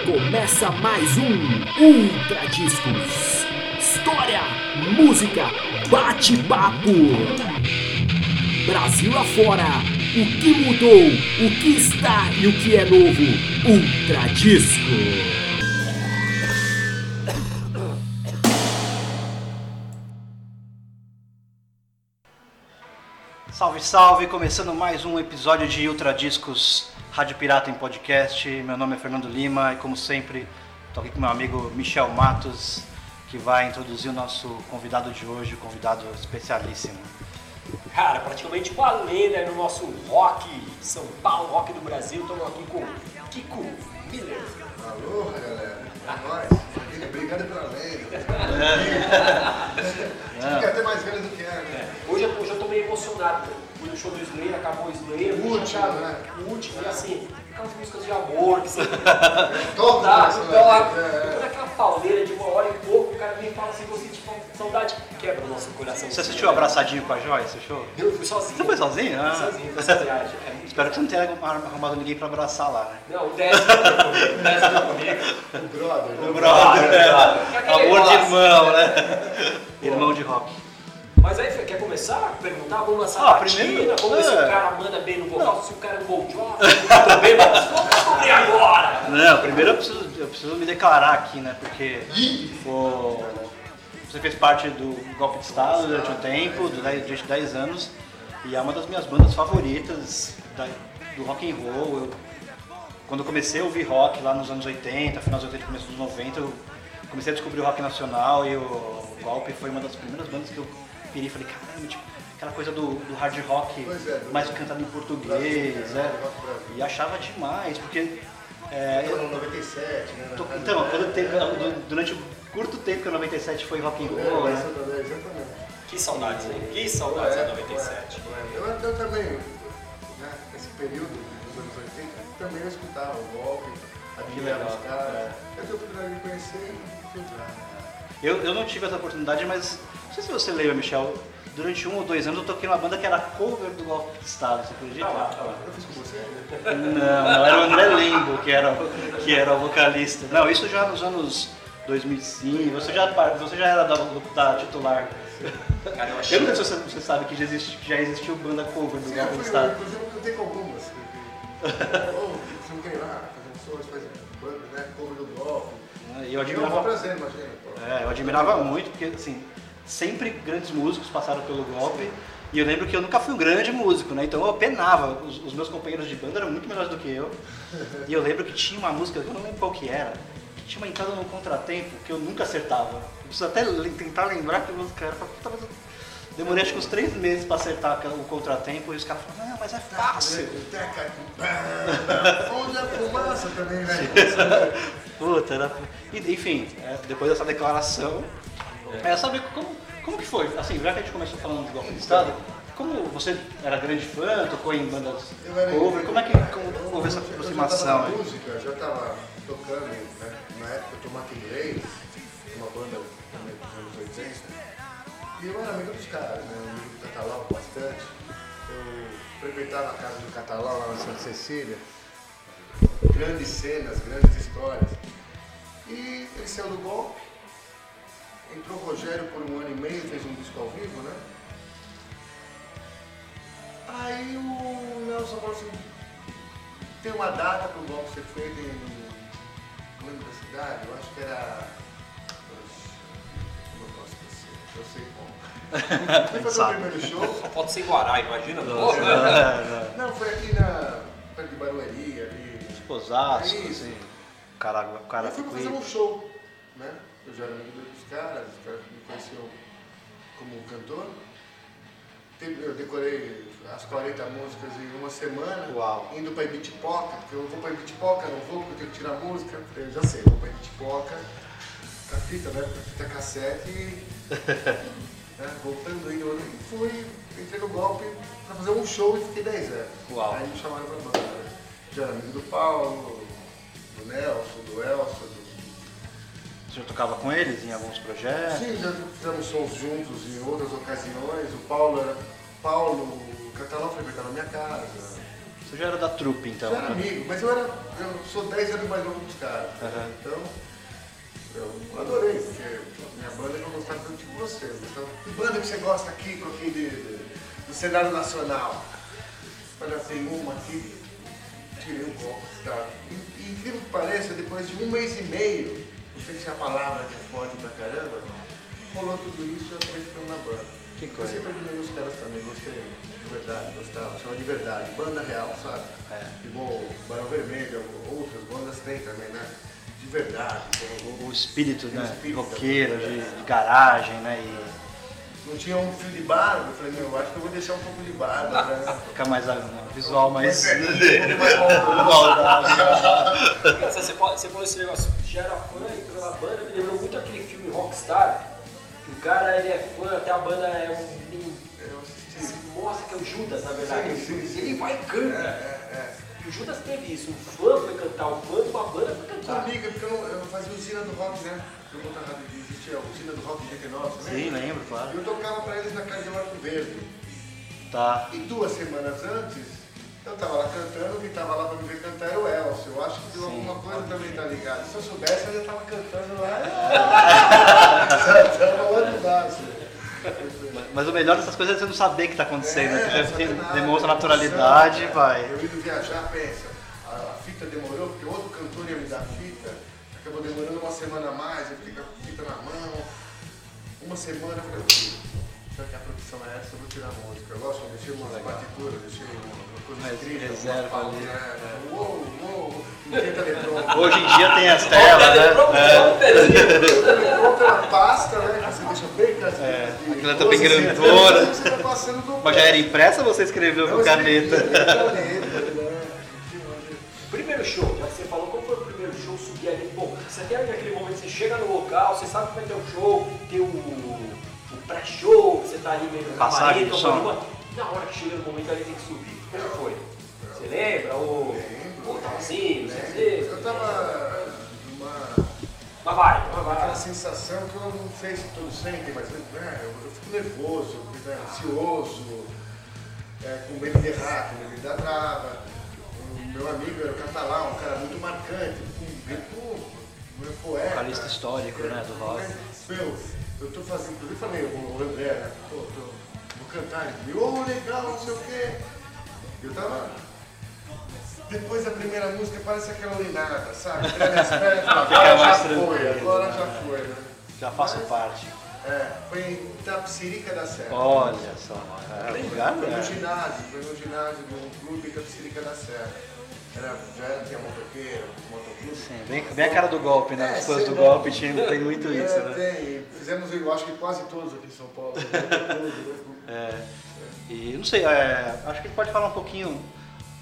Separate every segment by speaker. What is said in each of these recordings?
Speaker 1: Começa mais um Ultra Discos. História, música, bate-papo. Brasil afora, o que mudou, o que está e o que é novo. Ultra Disco.
Speaker 2: Salve, salve! Começando mais um episódio de Ultra Discos Rádio Pirata em Podcast. Meu nome é Fernando Lima e, como sempre, estou aqui com meu amigo Michel Matos, que vai introduzir o nosso convidado de hoje, o convidado especialíssimo.
Speaker 3: Cara, praticamente uma lenda no nosso rock São Paulo, rock do Brasil. Estamos aqui com Kiko Miller.
Speaker 4: Aloha, galera. É nóis. Obrigado pela lei. Tinha que até mais velho do que era, né?
Speaker 3: Hoje, eu- hoje eu tô meio emocionado. Fui no show do Slayer, acabou o Slayer.
Speaker 4: O último, né?
Speaker 3: O último, e assim, aquelas músicas de amor que você
Speaker 4: Todos
Speaker 3: dá,
Speaker 4: nós,
Speaker 3: então lá,
Speaker 4: né?
Speaker 3: toda aquela pauleira de uma hora e pouco, o cara vem e fala assim, você tipo, saudade, quebra o nosso coração.
Speaker 2: Você assistiu Abraçadinho com a Joy, esse show?
Speaker 3: Eu fui sozinho.
Speaker 2: Você foi sozinho? Ah.
Speaker 3: Fui sozinho. É muito
Speaker 2: Espero que você não tenha arrumado ninguém pra abraçar lá, né?
Speaker 3: Não, o comigo, o Décio foi comigo.
Speaker 4: O brother. né?
Speaker 2: brother,
Speaker 3: É aquele
Speaker 2: Amor de irmão, né? Irmão de rock.
Speaker 3: Mas aí, quer começar a perguntar? Vamos lançar
Speaker 2: Ah,
Speaker 3: a batida,
Speaker 2: primeiro-
Speaker 3: vamos ver se
Speaker 2: é.
Speaker 3: o cara manda bem no vocal, se o cara é gol de ó, muito bem, mas vamos descobrir agora!
Speaker 2: Não, primeiro eu preciso, eu preciso me declarar aqui, né? Porque o- você fez parte do Golpe de Estado durante um tempo, durante 10 anos, e é uma das minhas bandas favoritas da- do rock and roll. Eu- quando eu comecei a ouvir rock lá nos anos 80, final dos 80, começo dos 90, eu comecei a descobrir o rock nacional e o Golpe foi uma das primeiras bandas que eu pirei falei, caramba, tipo, aquela coisa do, do hard rock,
Speaker 4: é, do-
Speaker 2: mais cantado em português,
Speaker 4: Brasil,
Speaker 2: é,
Speaker 4: né? Rock
Speaker 2: e achava demais, porque é,
Speaker 4: Eu no 97, né?
Speaker 2: Tô- Então,
Speaker 4: né?
Speaker 2: durante o curto tempo que o 97 foi rock and
Speaker 4: É,
Speaker 2: roll, né?
Speaker 4: exatamente, exatamente.
Speaker 3: Que saudades, hein? Que saudades
Speaker 4: É,
Speaker 3: da 97.
Speaker 4: é. Eu, eu também, né, nesse período dos anos 80, também eu escutava o golpe, admirava os caras. Eu tive a oportunidade de conhecer e filtrar.
Speaker 2: Eu, eu não tive essa oportunidade, mas não sei se você lembra, Michel, durante um ou dois anos eu toquei numa banda que era cover do Golpe de Estado, você acredita?
Speaker 3: Tá lá, tá lá.
Speaker 4: Eu fiz com você?
Speaker 2: Não, não, era o André Lembo que era, o- que era o vocalista. Não, isso já nos anos 2005, você já, você já era da, da titular.
Speaker 3: Cara, eu achei.
Speaker 2: Eu não sei se você, sabe que já, existe, que já existiu banda cover do
Speaker 4: Sim,
Speaker 2: Golpe de Estado.
Speaker 4: inclusive eu cantei com algumas. Ou, você não quer ir lá, fazer um show, fazer banda, né, cover do golpe.
Speaker 2: E eu
Speaker 4: é um prazer, imagina.
Speaker 2: É, eu admirava muito, porque assim, sempre grandes músicos passaram pelo golpe. E eu lembro que eu nunca fui um grande músico, né? Então eu penava. Os, os meus companheiros de banda eram muito melhores do que eu. E eu lembro que tinha uma música, eu não lembro qual que era, que tinha uma entrada num contratempo que eu nunca acertava. Eu preciso até tentar lembrar que música era. Puta, mas eu Demorei acho que uns três meses pra acertar o contratempo e os caras falaram, não, mas é fácil.
Speaker 4: Onde a fumaça também, né?
Speaker 2: Puta, era... e, Enfim, é, depois dessa declaração, é saber como, como que foi. Assim, já que a gente começou falando de golpe de Estado, como você era grande fã, tocou em bandas
Speaker 4: Eu era-
Speaker 2: cover, como é que como houve essa
Speaker 4: Eu já
Speaker 2: aproximação?
Speaker 4: tava
Speaker 2: aí?
Speaker 4: música, já estava tocando, né? Na época eu tomava inglês, uma banda também dos anos 80. E eu era amigo dos caras, né? Amigo do Catalão bastante. Eu frequentava a casa do Catalão lá na Santa Cecília. Grandes cenas, grandes histórias. E ele saiu do golpe. Entrou o Rogério por um ano e meio, fez um disco ao vivo, né? Aí o Nelson falou assim, tem uma data para o golpe ser feito em. Não lembro da cidade, eu acho que era. Eu posso esquecer? Eu sei como. Fui fazer o primeiro show.
Speaker 3: Pode ser Guará, imagina.
Speaker 2: Não,
Speaker 3: Porra.
Speaker 2: é,
Speaker 4: Não, foi aqui na. perto de Barueri, ali.
Speaker 2: Tipo Osasco,
Speaker 4: Isso.
Speaker 2: assim, cara, cara
Speaker 4: Eu fui pra fazer um show, né? Eu já era amigo dos caras, os caras me conheciam como cantor. Eu decorei as 40 músicas em uma semana,
Speaker 2: Uau.
Speaker 4: indo pra Ibitipoca, porque eu vou pra Ibitipoca, não vou porque eu tenho que tirar música. Eu já sei, vou pra Ibitipoca, com a fita, né? Com a fita cassete e. né, voltando indo. E fui, entrei no golpe pra fazer um show e fiquei 10 anos.
Speaker 2: Uau.
Speaker 4: Aí me chamaram pra banda. né? Já era amigo do Paulo, do Nelson, do Elson, do
Speaker 2: Você já tocava com eles em alguns projetos?
Speaker 4: Sim, já fizemos shows juntos em outras ocasiões. O Paulo era. Paulo, o Catalão frequentava a minha casa.
Speaker 2: Você já era da trupe, então.
Speaker 4: Eu era amigo, mas eu era. Eu sou 10 anos mais novo que os caras.
Speaker 2: Aham.
Speaker 4: Então, eu adorei, porque minha banda eu gostava tanto tipo você. eu gostava- Que banda que você gosta aqui, com aqui de, de- do cenário nacional? Olha, tem uma aqui, tirei um copo, tá? E, incrível que pareça, depois de um mês e meio, não sei se a palavra que é forte pra caramba, rolou tudo isso e eu acabei ficando na banda.
Speaker 2: Que
Speaker 4: Eu
Speaker 2: coisa.
Speaker 4: sempre admirei os caras também, gostei de verdade, gostava, chama de verdade, banda real, sabe?
Speaker 2: É.
Speaker 4: Igual Barão Vermelho, outras bandas tem também, né? De verdade.
Speaker 2: O, o espírito, né?
Speaker 4: espírito,
Speaker 2: Roqueiro,
Speaker 4: é.
Speaker 2: de, de garagem, né? E
Speaker 4: Não tinha um fio de barba, eu falei, meu, eu acho que eu vou deixar um pouco de barba, né?
Speaker 2: ficar mais ah, um visual mais.
Speaker 4: Um pouco mais bom.
Speaker 3: Cara, Você, você falou esse negócio, já era fã, entrou na banda, me lembrou muito aquele filme Rockstar, que o cara ele é fã, até a banda é um.
Speaker 4: Assisti.
Speaker 3: se mostra que é o Judas, na verdade.
Speaker 4: Sim, sim, sim.
Speaker 3: Ele vai e canta.
Speaker 4: É, é,
Speaker 3: E o Judas teve isso, um fã foi cantar, um fã de uma banda foi
Speaker 4: é.
Speaker 3: cantar.
Speaker 4: Amiga, porque eu, não, eu fazia usina do rock, né? Eu não tava existia a usina do rock de 89, você
Speaker 2: Sim, lembro,
Speaker 4: E
Speaker 2: claro.
Speaker 4: eu tocava pra eles na casa de Horto Verde.
Speaker 2: Tá.
Speaker 4: E duas semanas antes, eu tava lá cantando, quem tava lá pra me ver cantar era o Elcio. Eu acho que deu alguma coisa também tá ligado. Se eu soubesse, eu já tava cantando lá. Tava lá de baixo.
Speaker 2: Mas o melhor dessas coisas é você não saber o que tá acontecendo, né?
Speaker 4: É,
Speaker 2: Você
Speaker 4: nada,
Speaker 2: demonstra naturalidade e vai.
Speaker 4: Eu indo viajar, pensa, a, fita demorou, porque outro cantor ia me dar fita, acabou demorando uma semana a mais, eu fiquei com a fita na mão. Uma semana eu falei, "Filho, já que a produção é essa, eu vou tirar a música. Eu gosto, eu deixei umas partituras, deixei uma coisa escrita,
Speaker 2: reserva ali,
Speaker 4: pausas, né? Uou, uou, eletrônico.
Speaker 2: Hoje em dia tem as telas, né?
Speaker 4: Eletrônico é uma pasta, né? que Você deixa bem casinha.
Speaker 2: É, aquela tá bem
Speaker 4: 12
Speaker 2: grandona. Mas já era impressa ou você escreveu com caneta?
Speaker 4: né?
Speaker 3: Primeiro show, já que você falou, qual foi o primeiro show subir ali? Bom, você tem aquele momento, você chega no local, você sabe que vai ter um show, tem o, o pré-show, você tá ali meio camarim,
Speaker 2: do
Speaker 3: tomando uma- Na hora que chega no momento ali tem que subir. Como foi? Você lembra? Ou, dizer?
Speaker 4: Eu tava numa
Speaker 3: vai, mas
Speaker 4: aquela sensação que eu não sei se todos sentem, mas né, eu, eu fico nervoso, né, ansioso, é, com medo de errar, com medo de dar trava. O meu amigo era o catalão, um cara muito marcante, com um, um poeta.
Speaker 2: Vocalista histórico, né, do rock.
Speaker 4: Meu, eu tô fazendo, inclusive falei, o André, né? Pô, tô, vou cantar, ele falou, ô legal, não sei o quê. Eu tava. Depois da primeira música parece aquela urinada, sabe? As pernas, agora já foi, agora
Speaker 2: né?
Speaker 4: já foi, né?
Speaker 2: Já faço parte.
Speaker 4: É, foi em Itapsirica da Serra.
Speaker 2: Olha só. É, o lugar,
Speaker 4: Foi no ginásio, foi no ginásio um clube Itapsirica da Serra. Era, já era, tinha motoqueiro, motoclube.
Speaker 2: Sim, bem, bem a cara do golpe, né?
Speaker 4: É,
Speaker 2: fãs
Speaker 4: sei
Speaker 2: do
Speaker 4: lá.
Speaker 2: golpe tinha, tem muito isso,
Speaker 4: É,
Speaker 2: né?
Speaker 4: tem. Fizemos, eu acho que quase todos aqui em São Paulo. Né?
Speaker 2: É, e não sei, é, acho que ele pode falar um pouquinho.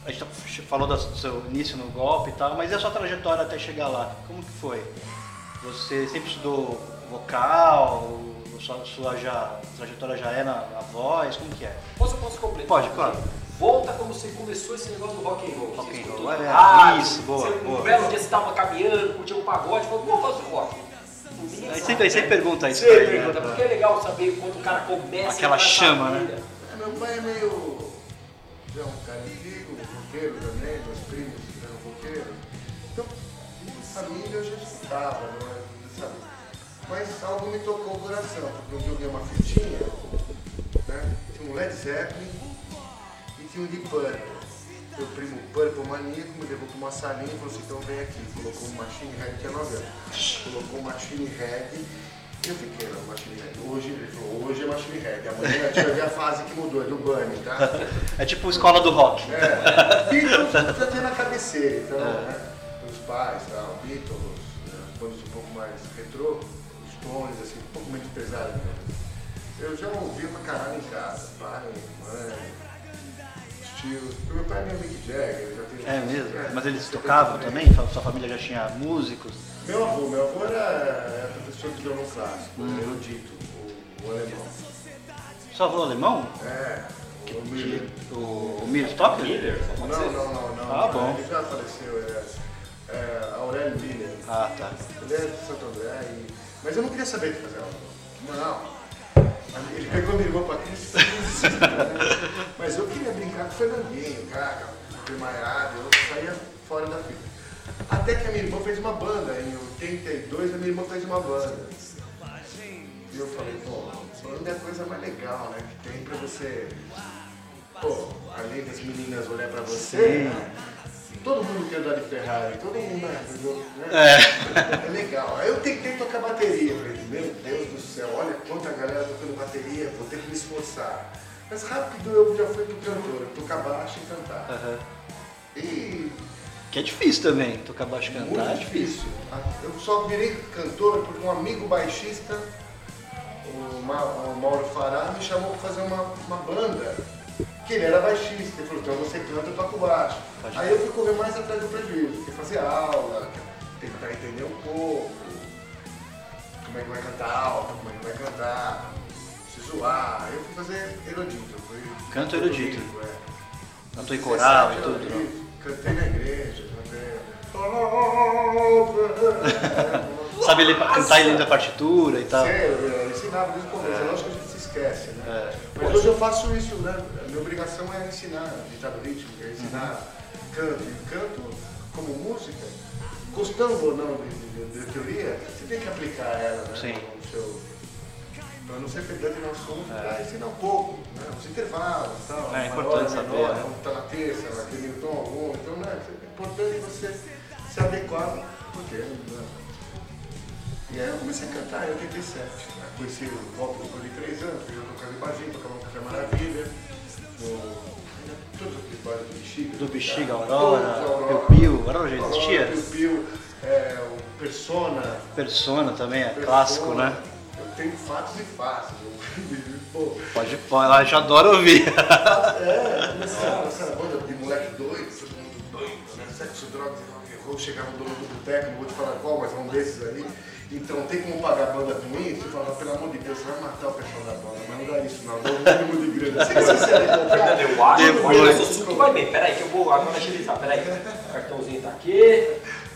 Speaker 2: A gente tá- falou do seu início no golpe e tal, mas e a sua trajetória até chegar lá? Como que foi? Você sempre estudou vocal? Sua, sua já, trajetória já é na, na voz? Como que é?
Speaker 3: Posso, posso completar?
Speaker 2: Pode, claro.
Speaker 3: Volta como você começou esse negócio do rock and roll.
Speaker 2: Rock and roll, é,
Speaker 3: rádio,
Speaker 2: isso, boa,
Speaker 3: você,
Speaker 2: boa.
Speaker 3: Um belo dia você estava caminhando, curtiu um pagode, falou, vou fazer rock. Ninguém
Speaker 2: Aí sempre, aí sempre
Speaker 3: né?
Speaker 2: pergunta isso
Speaker 3: Sempre
Speaker 2: pra ele, né?
Speaker 3: pergunta, porque é legal saber quando o cara começa
Speaker 2: Aquela chama, né?
Speaker 3: vida.
Speaker 4: É, Meu pai é meio. Já é um cara roqueiro também, meus primos eram roqueiros. Então, família eu já escutava, não é? Sabe? Mas algo me tocou o coração, porque eu vi uma fitinha, né? Tinha um Led Zeppelin e tinha um de Purple. Meu primo Purple maníaco me levou para uma salinha e falou assim, então vem aqui. Colocou um Machine Head, tinha 9 anos. Colocou um Machine Head eu fiquei no Machine Head. Hoje, ele falou, hoje é Machine Head. Amanhã a gente vai ver a fase que mudou, é do Bunny, tá?
Speaker 2: É tipo escola do rock.
Speaker 4: É, Beatles já tinha na cabeceira, então, né? Os pais, tal, Beatles, né? bandas um pouco mais retrô, os Stones, assim, um pouco menos pesado. Né? Eu já ouvia pra caralho em casa, pai, mãe, tio. Meu pai é meu Mick Jagger, já tem.
Speaker 2: É mesmo?
Speaker 4: É,
Speaker 2: Mas eles tocavam
Speaker 4: também?
Speaker 2: Sua família já tinha músicos?
Speaker 4: Meu avô, meu avô era, era professor de violão clássico, erudito, o, o alemão.
Speaker 2: Sua avô alemão?
Speaker 4: É, o Miller.
Speaker 2: O, o Miller?
Speaker 3: Miller,
Speaker 4: Não, não, não, não.
Speaker 2: Ah, bom.
Speaker 4: Ele já faleceu, é, é Aurélio Miller.
Speaker 2: Ah, tá.
Speaker 4: Ele é de Santo André, e... mas eu não queria saber de fazer aula. Não. Ele pegou me ligou pra Cristo. Mas eu queria brincar com o Fernandinho, cara. desmaiado, eu saía fora da fita. Até que a minha irmã fez uma banda, em 82 a minha irmã fez uma banda. E eu falei, pô, banda é a coisa mais legal, né? Que tem pra você. Pô, além das meninas olhar pra você, né? todo mundo quer andar de Ferrari, todo mundo, né? É. é legal. Aí eu tentei tocar bateria, falei, meu Deus do céu, olha quanta galera tocando bateria, vou ter que me esforçar. Mas rápido eu já fui pro cantor, tocar baixo e cantar.
Speaker 2: Aham.
Speaker 4: E
Speaker 2: Que é difícil também, tocar baixo cantar. é
Speaker 4: muito difícil. Eu só virei cantor porque um amigo baixista, o, Ma- o Mauro Fará, me chamou para fazer uma, uma banda. Que ele era baixista. Ele falou, então você canta, eu toco baixo.
Speaker 2: Pode
Speaker 4: Aí eu fui correr mais atrás do prejuízo, que fazer aula, tentar entender um pouco como é que vai cantar alto, como é que vai cantar, se zoar. Aí eu fui fazer erudito. fui-
Speaker 2: Canto erudito.
Speaker 4: é.
Speaker 2: Cantou em coral e
Speaker 4: 17
Speaker 2: tudo.
Speaker 4: Cantei na igreja, cantei.
Speaker 2: Sabe ele, cantar ele lendo a partitura e tal.
Speaker 4: Sei, eu ensinava desde o começo, é lógico que a gente se esquece, né?
Speaker 2: É.
Speaker 4: Mas hoje eu faço isso, né? A minha obrigação é ensinar ditado rítmico, é ensinar canto. E canto, como música, gostando ou não de, de- de teoria, você tem que aplicar ela, né?
Speaker 2: Sim.
Speaker 4: No seu, para não ser pedante no assunto, para ensinar um pouco, né? Os intervalos e tal.
Speaker 2: É
Speaker 4: maior,
Speaker 2: importante saber,
Speaker 4: menor,
Speaker 2: né?
Speaker 4: Como está na terça, naquele tom algum. Então, né? É importante você se adequar, porque. Né? E aí eu comecei a cantar em 87. Né? Conheci o Walter depois de três anos, eu tocava em barzinho, tocava no Café Maravilha, no. Todos aqueles bares do Bexiga.
Speaker 2: Do Bexiga,
Speaker 4: Todos,
Speaker 2: Aurora, Piu Piu. Aurora já existia?
Speaker 4: Piu Piu, é, o Persona.
Speaker 2: Persona também, é
Speaker 4: Persona.
Speaker 2: clássico, né?
Speaker 4: Tenho fatos e fatos. eu- Pô,
Speaker 2: Pode, ela já adora ouvir.
Speaker 4: é, começava essa banda de moleque doido, todo mundo doido, né? Sexo, drogas e rock and roll. Chegava o dono do boteco, não vou te falar qual, mas é um desses ali. Então tem como pagar a banda com isso? Eu falava, pelo amor de Deus, você vai matar o pessoal da banda, mas não dá isso não, dá um mínimo de grana. Você se você é
Speaker 3: Fernando, eu acho, eu acho que assunto vai bem. Peraí, que eu vou agora agilizar. Peraí, o cartãozinho tá aqui.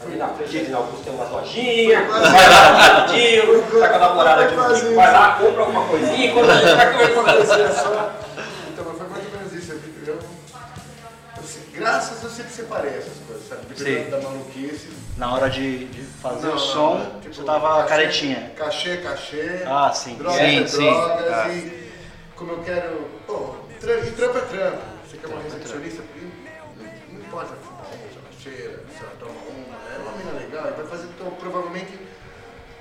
Speaker 3: Ali na na Augusto tem umas lojinhas. Vai lá rapidinho, tá com a namorada aqui no Kiko, vai lá, compra alguma coisinha, enquanto a gente vai assim.
Speaker 4: é só- Então, mas foi mais ou menos isso. Eu, se- graças eu sempre separei essas coisas, sabe?
Speaker 2: Sim.
Speaker 4: da maluquice.
Speaker 2: Na hora de, de fazer
Speaker 4: Não,
Speaker 2: o som,
Speaker 4: não, tipo,
Speaker 2: você tava
Speaker 4: cachê-
Speaker 2: caretinha.
Speaker 4: Cachê, cachê.
Speaker 2: Ah, sim.
Speaker 4: Drogas
Speaker 2: Sim,
Speaker 4: é
Speaker 2: sim.
Speaker 4: drogas.
Speaker 2: Ah.
Speaker 4: E como eu quero. Pô, tra- e trampo é trampo. Você quer uma
Speaker 2: é
Speaker 4: recepcionista? Não importa cheira, se ela toma uma. É uma mina legal e vai fazer então, provavelmente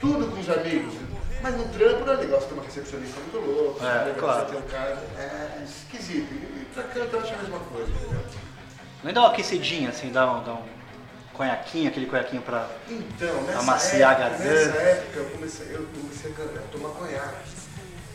Speaker 4: tudo com os amigos. Mas no trampo não é legal você ter uma recepcionista muito louca.
Speaker 2: É,
Speaker 4: legal
Speaker 2: claro.
Speaker 4: Você ter um cara. É esquisito. E pra canto eu acho a mesma coisa, entendeu?
Speaker 2: Nem dá uma aquecidinha, assim, dá um, dá um conhaquinho, aquele conhaquinho pra.
Speaker 4: Então, nessa
Speaker 2: Amaciar a
Speaker 4: época,
Speaker 2: garganta.
Speaker 4: nessa época eu comecei, eu comecei a a tomar conhaque.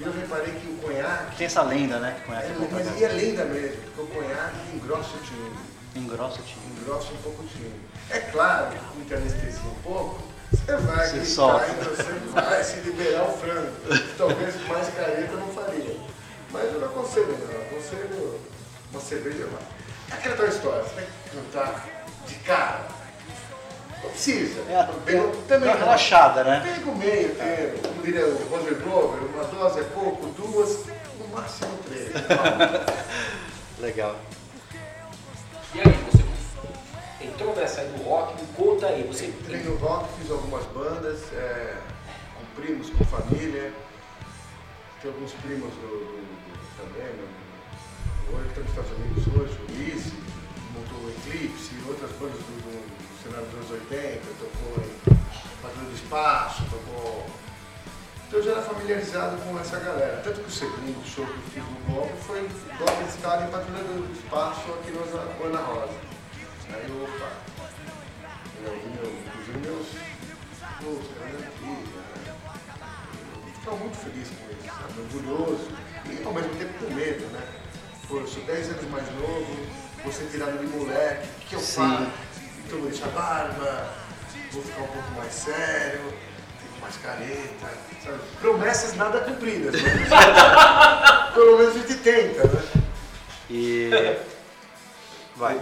Speaker 4: E eu reparei que o conhaque,
Speaker 2: Tem essa lenda, né? Que conhaque é
Speaker 4: é,
Speaker 2: bom pra
Speaker 4: mas e é lenda mesmo, porque o conhaque engrossa o timbre,
Speaker 2: Engrossa o time.
Speaker 4: engrossa um pouco o timbre. É claro que anestesia um pouco, você vai
Speaker 2: Você
Speaker 4: gritar
Speaker 2: solta.
Speaker 4: e você vai se liberar o frango. Talvez mais careta eu não faria. Mas eu não aconselho não, eu aconselho uma cerveja lá. É aquela tua história, você vai cantar de cara. Não precisa.
Speaker 2: É,
Speaker 4: Pega-
Speaker 2: dá
Speaker 4: também
Speaker 2: relaxada, né?
Speaker 4: Pega o meio termo, como diria o Roger Glover, uma dose é pouco, duas, no máximo três.
Speaker 2: Legal.
Speaker 3: E aí, você entrou nessa aí do rock, me conta aí, você
Speaker 4: Entrei no rock, fiz algumas bandas, é, com primos, com família. Tem alguns primos do, do- do- também, né? Hoje estão nos Estados Unidos hoje, o Easy, montou o Eclipse, outras bandas do, do, cenário dos anos 80, tocou em Patrulha do Espaço, tocou. Então eu já era familiarizado com essa galera. Tanto que o segundo show que eu fiz no Golpe foi Golpe de Estado em Patrulha do Espaço aqui no Ana- Ana Rosa. Aí eu, opa, eu ouvi meu, inclusive meus meus caras né? Eu ficava muito feliz com isso, sabe? orgulhoso e ao mesmo tempo com medo, né? Pô, eu sou 10 anos mais novo, vou ser tirado de moleque, o que eu
Speaker 2: Sim.
Speaker 4: faço? Então vou deixar barba, vou ficar um pouco mais sério, fico mais careta, sabe? Promessas nada cumpridas, mas pelo menos a gente tenta, né?
Speaker 2: E. Vai.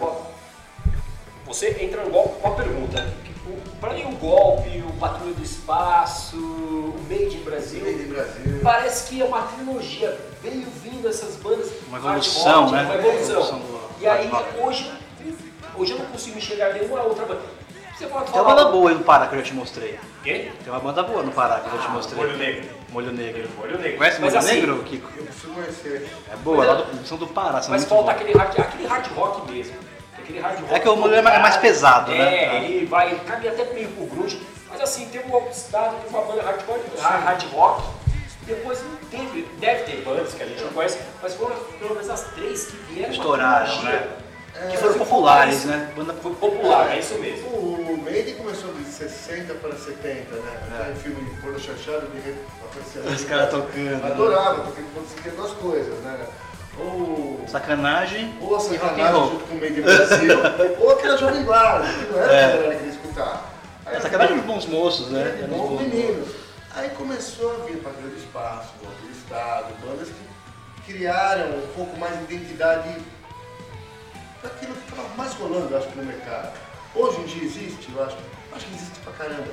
Speaker 3: Você entra no golpe com uma pergunta. O- Pra mim o golpe, o Patrulha do Espaço, o Made in Brasil,
Speaker 4: Made in Brasil.
Speaker 3: parece que é uma trilogia. Veio vindo essas bandas.
Speaker 2: Uma evolução, né?
Speaker 3: Uma evolução.
Speaker 2: Evolução do
Speaker 3: e aí hoje hoje eu não consigo enxergar nenhuma outra banda. Você pode
Speaker 2: Tem
Speaker 3: falar.
Speaker 2: uma banda boa aí no Pará que eu já te mostrei.
Speaker 3: Quem?
Speaker 2: Tem uma banda boa no Pará que eu já te
Speaker 3: Ah,
Speaker 2: mostrei.
Speaker 3: Molho Negro.
Speaker 2: Molho Negro.
Speaker 3: Molho Negro.
Speaker 2: Conhece Molho
Speaker 3: assim,
Speaker 2: Negro, Kiko?
Speaker 4: Eu preciso conhecer.
Speaker 2: É boa, lá do, são do Pará, são
Speaker 3: Mas
Speaker 2: muito
Speaker 3: falta aquele hard, aquele hard rock mesmo. Aquele hard rock
Speaker 2: É que o Molho é mais- é mais pesado,
Speaker 3: é,
Speaker 2: né?
Speaker 3: É, ele vai, ele cabe até meio pro grunge. Mas assim, tem um estado, tem uma banda hardcore, hard rock. Depois não teve, deve ter bandas que a gente não conhece, mas foram pelo menos as três que vieram.
Speaker 2: Estouraram, né?
Speaker 4: É,
Speaker 2: Que foram populares, né? Banda
Speaker 3: Foi popular, é isso mesmo.
Speaker 4: O Maiden começou de 60 para 70, né?
Speaker 2: É.
Speaker 4: Tem filme de Porno Chanchado de aparecer
Speaker 2: Os caras tocando, né?
Speaker 4: Adorava, porque conseguia duas coisas, né? Ou,
Speaker 2: Sacanagem
Speaker 4: ou a sacanagem junto com o Maiden Brasil, ou aquela Jovem Guarda, que não era
Speaker 2: É.
Speaker 4: a galera que queria escutar. Aí
Speaker 2: É, sacanagem dos bons moços, né?
Speaker 4: Bom
Speaker 2: os bons
Speaker 4: menino. Aí começou a vir Patrulha do Espaço, Golpe do Estado, bandas que criaram um pouco mais de identidade daquilo que estava mais rolando, acho, no mercado. Hoje em dia existe, eu acho, acho que existe pra caramba.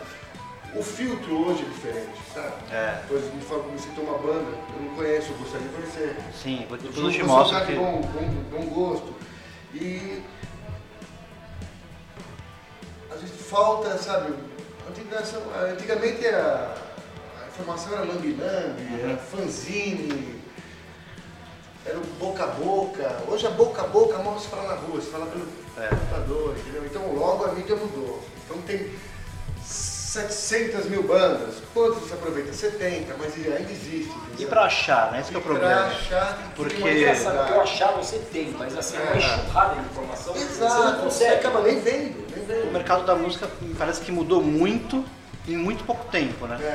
Speaker 4: O filtro hoje é diferente, sabe?
Speaker 2: É.
Speaker 4: Depois me fala, me uma banda, eu não conheço, eu gostaria de conhecer.
Speaker 2: Sim, depois
Speaker 4: Eu
Speaker 2: te
Speaker 4: um
Speaker 2: mostro
Speaker 4: cara
Speaker 2: que...
Speaker 4: bom, bom, bom gosto. E às vezes falta, sabe? antiga- Antigamente a, a informação era lambi-lambi,
Speaker 2: Uhum.
Speaker 4: era fanzine, era boca a boca. Hoje a boca a boca mal se fala na rua, se fala pelo
Speaker 2: É.
Speaker 4: computador, entendeu? Então logo a mídia mudou. Então tem 700 mil bandas. Quantos se aproveita? 70, mas ainda existe.
Speaker 2: E pra achar, né? Esse que é o
Speaker 4: Pra
Speaker 2: problema.
Speaker 4: achar tem que
Speaker 2: Porque-
Speaker 4: ter uma
Speaker 3: Engraçado, que eu achar você tem, mas assim, é uma
Speaker 4: É.
Speaker 3: enxurrada de informação. Você não
Speaker 4: Exato, você
Speaker 3: consegue.
Speaker 4: acaba nem vendo, nem
Speaker 2: O
Speaker 4: vendo.
Speaker 2: mercado da música parece que mudou muito em muito pouco tempo, né?
Speaker 4: É,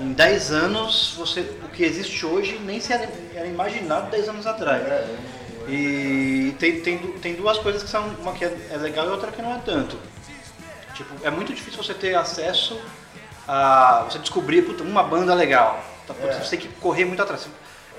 Speaker 4: é.
Speaker 2: Em 10 anos, você, o que existe hoje nem se era, era imaginado 10 anos atrás.
Speaker 4: É, não-
Speaker 2: E tem, tem, tem duas coisas que são, uma que é é legal e outra que não é tanto. Tipo, é muito difícil você ter acesso a. você descobrir puta, uma banda legal. Tá,
Speaker 4: É.
Speaker 2: Você tem que correr muito atrás.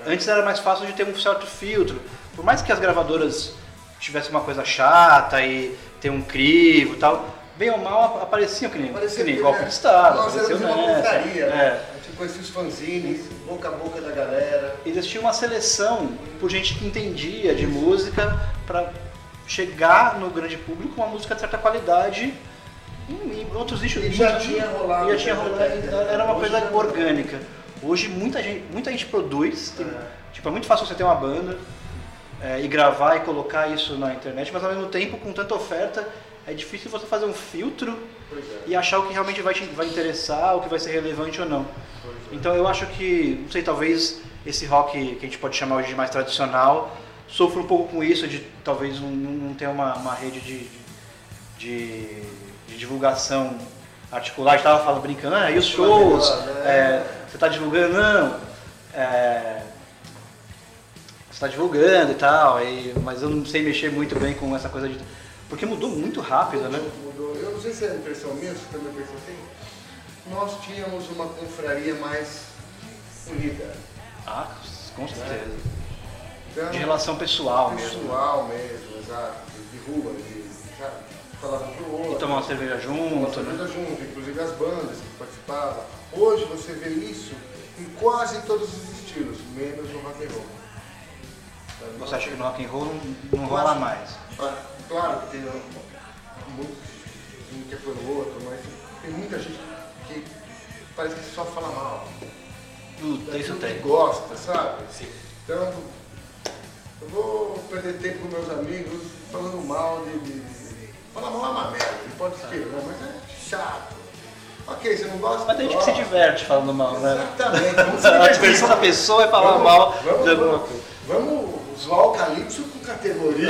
Speaker 2: Antes era mais fácil de ter um certo filtro. Por mais que as gravadoras tivessem uma coisa chata e ter um crivo e tal, bem ou mal ap- apareciam que nem,
Speaker 4: Parecia
Speaker 2: que nem golpe
Speaker 4: né,
Speaker 2: de Estado.
Speaker 4: Nós éramos uma montaria, né? A gente conhecia os fanzines, boca a boca da galera.
Speaker 2: existia uma seleção por gente que entendia de música para chegar no grande público uma música de certa qualidade em, outros nichos.
Speaker 4: E já tinha rolado,
Speaker 2: e já tinha
Speaker 4: né?
Speaker 2: rolado, era uma coisa orgânica. Hoje muita gente, muita gente produz, tem-
Speaker 4: É.
Speaker 2: tipo, é muito fácil você ter uma banda é, e gravar e colocar isso na internet, mas ao mesmo tempo, com tanta oferta, é difícil você fazer um filtro
Speaker 4: é.
Speaker 2: e achar o que realmente vai te vai interessar, o que vai ser relevante ou não.
Speaker 4: É.
Speaker 2: Então eu acho que, não sei, talvez esse rock que a gente pode chamar hoje de mais tradicional sofra um pouco com isso, de talvez não, não ter uma, uma rede de, de, de divulgação articular. A gente estava falando, brincando, ah, e os shows?
Speaker 4: Né?
Speaker 2: É, você está divulgando? Não. É, você está divulgando e tal, e, mas eu não sei mexer muito bem com essa coisa de... Porque mudou muito rápido, né?
Speaker 4: Mudou. Eu não sei se é impressão minha, se também pensa assim. Nós tínhamos uma confraria mais unida.
Speaker 2: Ah, com certeza.
Speaker 4: Então,
Speaker 2: De relação pessoal mesmo.
Speaker 4: Pessoal mesmo, exato. De, de rua, de, sabe? Falava pro outro.
Speaker 2: E tomar uma cerveja junto,
Speaker 4: Tomar
Speaker 2: né?
Speaker 4: cerveja junto, inclusive as bandas que participavam. Hoje você vê isso em quase todos os estilos, menos no rock and roll.
Speaker 2: Você acha que no rock and roll não, não
Speaker 4: Eu
Speaker 2: rola
Speaker 4: acho-
Speaker 2: mais?
Speaker 4: Ah, Claro que tem um- um que é pelo outro, mas tem muita gente que parece que só fala mal.
Speaker 2: Puta, isso
Speaker 4: daquilo que
Speaker 2: tem.
Speaker 4: gosta, sabe?
Speaker 3: Sim.
Speaker 4: Então, eu vou perder tempo com meus amigos falando mal de. de- Falar mal é uma merda, não pode ser, né? mas é chato. Ok, você não gosta?
Speaker 2: Mas tem gente que se diverte falando mal, né?
Speaker 4: Exatamente, vamos se
Speaker 2: A diversão da pessoa é falar
Speaker 4: Vamos-
Speaker 2: mal
Speaker 4: vamos,
Speaker 2: de alguma
Speaker 4: vamos,
Speaker 2: coisa.
Speaker 4: vamos zoar o Calypso com categoria.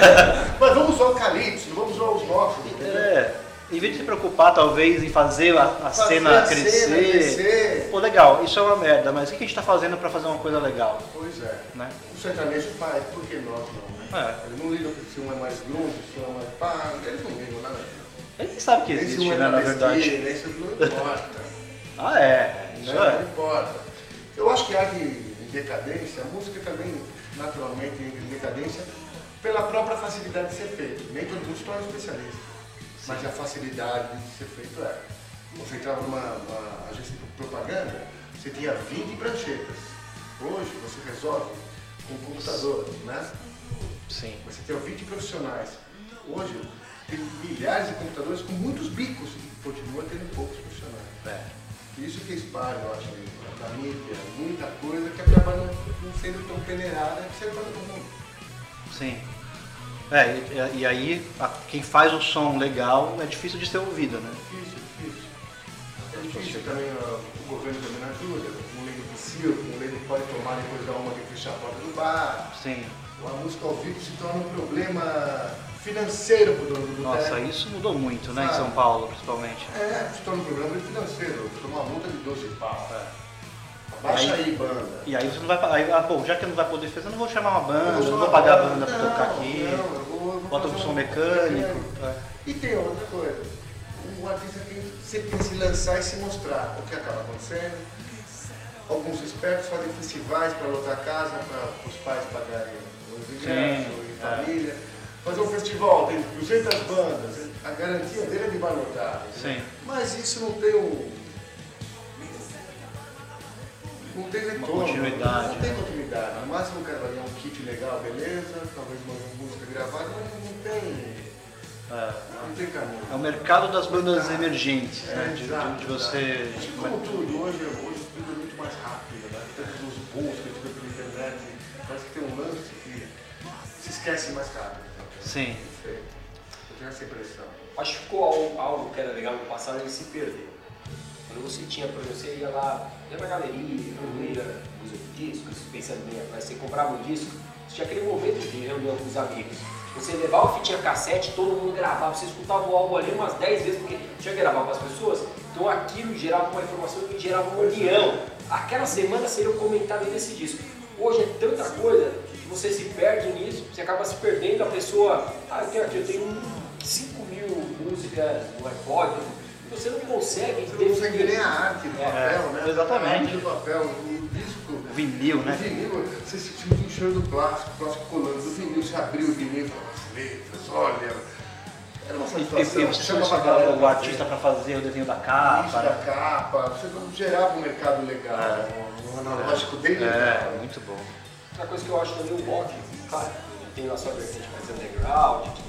Speaker 4: Mas vamos zoar o Calypso, não vamos zoar os nossos. entendeu?
Speaker 2: É, em vez de se preocupar, talvez, em fazer a, a
Speaker 4: Fazer
Speaker 2: cena
Speaker 4: a
Speaker 2: crescer.
Speaker 4: cena crescer.
Speaker 2: Pô, legal, isso é uma merda, mas o que a gente tá fazendo pra fazer uma coisa legal?
Speaker 4: Pois é.
Speaker 2: Né?
Speaker 4: O sertanejo faz, por que nós não? Né?
Speaker 2: É.
Speaker 4: Eles não ligam se um é mais grunge, se um é mais pá, eles não ligam nada.
Speaker 2: Ele nem sabe que existe,
Speaker 4: um é
Speaker 2: né, na verdade.
Speaker 4: se não importa.
Speaker 2: Ah, é. Isso
Speaker 4: Não, não
Speaker 2: é.
Speaker 4: importa. Eu acho que arte em decadência, a música também naturalmente entra em decadência pela própria facilidade de ser feito. Nem todo mundo se torna especialista, mas a facilidade de ser feito é. Você entrava numa uma agência de propaganda, você tinha 20 pranchetas. Hoje você resolve com o computador, né?
Speaker 2: Sim.
Speaker 4: Você tem 20 profissionais. Hoje tem milhares de computadores com muitos bicos e continua tendo poucos funcionários.
Speaker 2: É.
Speaker 4: Isso que espalha, eu acho, na mídia, muita coisa que acaba não, não sendo tão peneirada que serve para todo mundo.
Speaker 2: Sim. É, e, e aí a- quem faz o som legal é difícil de ser ouvido, né?
Speaker 4: Difícil, difícil. É difícil também, ó, o governo também não ajuda. Um lei do um lei do pode tomar depois da uma que fechar a porta do bar.
Speaker 2: Sim.
Speaker 4: A música ao vivo se torna um problema financeiro pro dono do
Speaker 2: Nossa, isso mudou muito, né, em
Speaker 4: Sabe?
Speaker 2: São Paulo, principalmente.
Speaker 4: É, se torna um problema financeiro. Toma uma multa de 12 pau.
Speaker 2: É.
Speaker 4: Abaixa
Speaker 2: Aí-
Speaker 4: aí, banda.
Speaker 2: E aí você não vai. Aí, ah, pô, já que não vai poder fazer, eu não vou chamar uma banda,
Speaker 4: Eu
Speaker 2: não vou pagar a
Speaker 4: banda. Não,
Speaker 2: tocar aqui.
Speaker 4: não, eu vou- eu vou
Speaker 2: Bota um som mecânico. é.
Speaker 4: E tem outra coisa. O artista tem, sempre tem que se lançar e se mostrar. O que acaba acontecendo? Alguns espertos fazem festivais para lotar casa, para os pais pagarem
Speaker 2: Sim,
Speaker 4: em
Speaker 2: é.
Speaker 4: família. Fazer um festival, tem 200 bandas, a garantia dele é de lotar.
Speaker 2: Sim.
Speaker 4: Mas isso não tem um. Não tem retorno.
Speaker 2: continuidade,
Speaker 4: Não tem
Speaker 2: né?
Speaker 4: continuidade. No máximo o cara vai ganhar um kit legal, beleza, talvez uma música gravada, mas não tem.
Speaker 2: É.
Speaker 4: Não tem caminho.
Speaker 2: É o mercado das bandas emergentes, né?
Speaker 4: É,
Speaker 2: De,
Speaker 4: exato,
Speaker 2: de- de você.
Speaker 4: Como tudo, hoje, hoje tudo é muito mais rápido, né? Todos os bulls esquece mais rápido.
Speaker 2: Sim.
Speaker 4: Eu tenho essa impressão.
Speaker 3: Acho que ficou algo, algo que era legal no passado, ele se perdeu. Quando você tinha, por exemplo, você ia lá, ia na galeria, ia usa discos, pensando bem atrás, você comprava um disco, você tinha aquele momento de reunião com os amigos. Você levava a fitinha cassete, todo mundo gravava, você escutava o álbum ali umas 10 vezes, porque tinha que gravar com as pessoas, então aquilo gerava uma informação que gerava uma união. Aquela semana seria o comentário desse disco. Hoje é tanta coisa você se perde nisso, você acaba se perdendo, a pessoa, ah, eu tenho aqui, eu tenho 5 mil músicas no iPod, você não consegue
Speaker 4: Você não consegue nem a arte do
Speaker 3: É,
Speaker 4: papel, né?
Speaker 2: exatamente.
Speaker 4: A arte do papel, o disco.
Speaker 2: O vinil,
Speaker 4: O
Speaker 2: né?
Speaker 4: vinil, você sentiu o cheiro do plástico, o plástico colando. Do vinil, você abriu o vinil e falava as letras, olha. Era uma
Speaker 2: E,
Speaker 4: satisfação.
Speaker 2: e, você
Speaker 4: chamava a
Speaker 2: chamava
Speaker 4: galera
Speaker 2: o artista pra fazer o desenho da
Speaker 4: Isso
Speaker 2: capa.
Speaker 4: da
Speaker 2: né?
Speaker 4: capa, você não gerava um mercado legal, um analógico bem legal.
Speaker 2: É, muito bom.
Speaker 3: Outra coisa que eu acho também o rock, claro, tem a sua vertente mais underground, que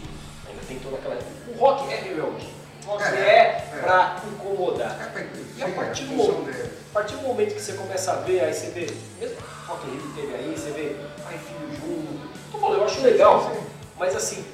Speaker 3: ainda tem toda aquela. O rock é rebelde. O rock
Speaker 4: É,
Speaker 3: é,
Speaker 4: é.
Speaker 3: pra incomodar.
Speaker 4: É, pra-
Speaker 3: E a partir,
Speaker 4: é
Speaker 3: do momento, a partir do momento que você começa a ver, aí você vê, mesmo o Rock Rio que teve aí, você vê pai e filho junto. Eu acho legal, mas assim,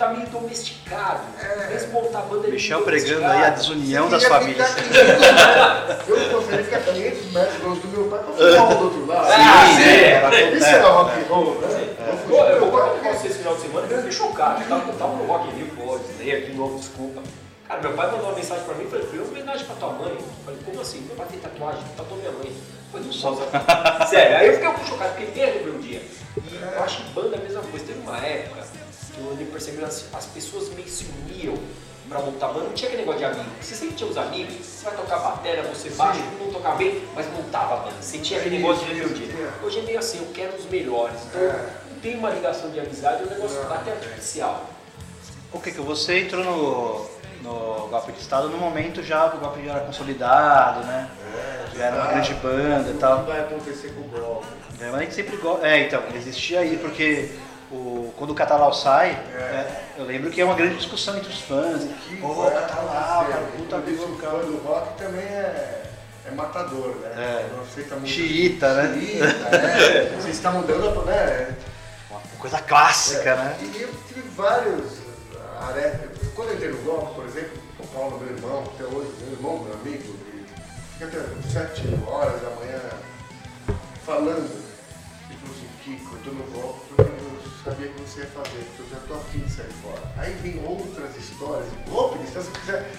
Speaker 3: tá meio domesticado.
Speaker 4: É.
Speaker 3: Mesmo montar banda ele
Speaker 2: Michel
Speaker 3: meio
Speaker 2: pregando aí a desunião das
Speaker 4: Queria
Speaker 2: famílias.
Speaker 4: ficar 500 Eu gostaria de ficar 500 metros longe do meu pai pra fumar um do outro lado.
Speaker 3: Ah, sim,
Speaker 2: é,
Speaker 4: Isso era rock and roll, né?
Speaker 3: Eu
Speaker 4: do
Speaker 3: vou
Speaker 4: pai,
Speaker 3: contar pra vocês esse final de semana, eu fiquei chocado. Eu tava, eu tava no Rock in Rio, pô, Slayer de novo, desculpa. Cara, meu pai mandou uma mensagem pra mim e falou, foi homenagem pra tua mãe. Eu falei, como assim? Meu pai tem tatuagem, tatuou minha mãe. Foi não só. Sério, aí eu fiquei um pouco chocado, porque tem a rebeldia. E eu acho que banda é a mesma coisa. Teve uma época eu andei percebendo as, as pessoas meio se uniam pra montar banda. Não tinha aquele negócio de amigo. Você sempre tinha os amigos, você vai tocar bateria, você todo mundo tocar bem, mas montava a banda. Você tinha aquele negócio de rebeldia.
Speaker 4: é.
Speaker 3: Hoje é meio assim, eu quero os melhores. Então,
Speaker 4: É.
Speaker 3: não tem uma ligação de amizade, é um negócio
Speaker 4: Não.
Speaker 3: até artificial.
Speaker 2: O que que você entrou no, no Golpe de Estado no momento já que o Golpe já era consolidado, né? Já era uma grande banda e tal.
Speaker 4: que vai acontecer com o golpe?
Speaker 2: É, mas a gente sempre gosta. É, então, existia aí porque o, quando o Catalau sai,
Speaker 4: É.
Speaker 2: é, eu lembro que é uma grande discussão entre os fãs.
Speaker 4: Que
Speaker 2: Pô,
Speaker 4: vai
Speaker 2: Catalau,
Speaker 4: acontecer?
Speaker 2: cara, puta vida,
Speaker 4: o
Speaker 2: cara.
Speaker 4: do rock também é, é matador, né?
Speaker 2: É.
Speaker 4: Não aceita muito.
Speaker 2: Xiita, né?
Speaker 4: Xiita, né? Você está mudando, né?
Speaker 2: Uma coisa clássica, né?
Speaker 4: E eu tive vários aretas. Quando eu entrei no golpe, por exemplo, o Paulo, meu irmão, até hoje, meu irmão, meu amigo, fica até sete horas da manhã falando. Ele falou assim, Kiko, eu tô no eu sabia que você ia fazer, porque eu já tô afim de sair fora. Aí vem outras histórias, golpe, se você quiser.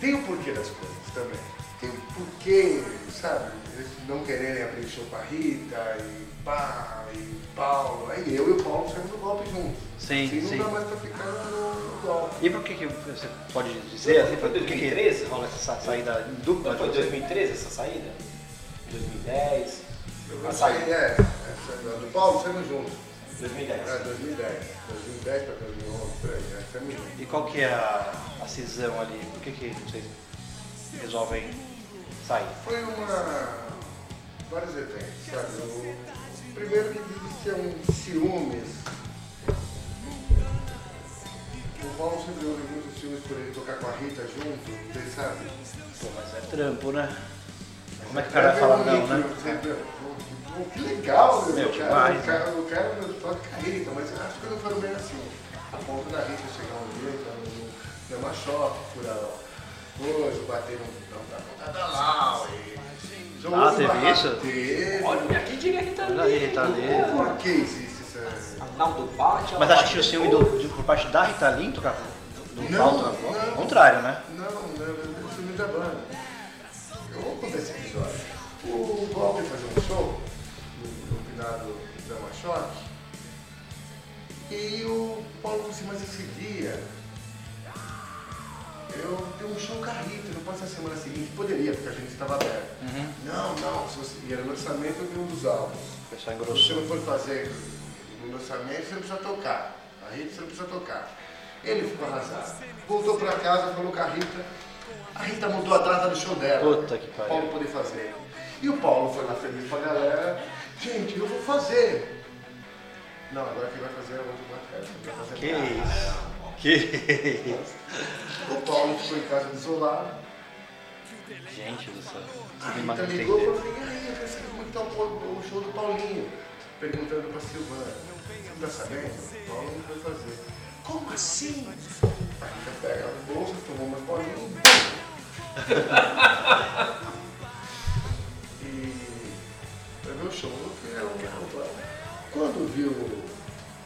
Speaker 4: Tem o porquê das coisas também. Tem o porquê, sabe? Eles não quererem abrir show pra Rita e pá, e Paulo. Aí eu e o Paulo saímos do golpe juntos.
Speaker 2: Sim,
Speaker 4: assim
Speaker 2: sim.
Speaker 4: não dá mais pra ficar no, golpe.
Speaker 2: E por que, que você pode dizer assim,
Speaker 3: Foi
Speaker 2: por que, que
Speaker 3: 2013?
Speaker 2: rola essa saída dupla?
Speaker 3: Não foi
Speaker 2: de
Speaker 3: em
Speaker 2: você?
Speaker 3: 2013 essa saída? 2010?
Speaker 4: Eu saí,
Speaker 3: saída?
Speaker 4: é, essa do Paulo saímos juntos.
Speaker 3: 2010.
Speaker 4: É, 2010. 2010 pra 2011, por aí, né? Saímos juntos.
Speaker 2: E qual que é a, a cisão ali? Por que, que vocês resolvem sair?
Speaker 4: Foi uma. vários eventos, sabe? Primeiro que existia um ciúmes o Paulo sempre ouve muitos filmes por ele tocar com a Rita junto, vocês sabem?
Speaker 2: Pô, mas é trampo, né? Como é que o cara vai falar não, né?
Speaker 4: Pô, que legal, meu.
Speaker 2: Meu,
Speaker 4: cara, o cara, o cara toca com a Rita, mas eu acho que não foram bem assim. A ponto da Rita chegar um dia, então, no uma choque, furar coisa, bater no na ponta da Lau e...
Speaker 2: Ah, teve isso?
Speaker 4: Teve.
Speaker 3: Olha, aqui diria que tá
Speaker 2: Olha aí, tá ali.
Speaker 4: Por que existe essa...
Speaker 3: Não, do bate,
Speaker 2: Mas acho que o ciúme do, de, por parte da Rita Lee tocar do, do
Speaker 4: não.
Speaker 2: ao contrário, né?
Speaker 4: Não, não, não, o filme da banda. Eu vou contar esse episódio. O Bob fazer um show no finado da Machoque e o Paulo falou assim, mas esse dia eu tenho um show com a Rita, não ser a semana seguinte? Poderia, porque a gente estava aberto. Não, não, se você... e era lançamento de um dos álbuns.
Speaker 2: O pessoal
Speaker 4: Se você não for fazer no lançamento, você não precisa tocar. A Rita você não precisa tocar. Ele ficou arrasado. Voltou pra casa, falou com a Rita. A Rita mudou a data do show dela.
Speaker 2: Puta que pariu.
Speaker 4: Paulo poder fazer. E o Paulo foi lá feliz pra galera. Gente, eu vou fazer. Não, agora quem vai fazer é o outro vai fazer
Speaker 2: Que
Speaker 4: nada.
Speaker 2: isso? Que isso?
Speaker 4: O Paulo ficou em casa isolado.
Speaker 2: Gente do céu.
Speaker 4: A Rita
Speaker 2: mata
Speaker 4: ligou e falou assim, e aí, eu quero saber como é que tá o, show do Paulinho. Perguntando pra Silvana, você tá sabendo? O Paulo não foi fazer. Como assim? A Rita pega a bolsa, tomou uma Paulinho e o show. Eu não. Quando viu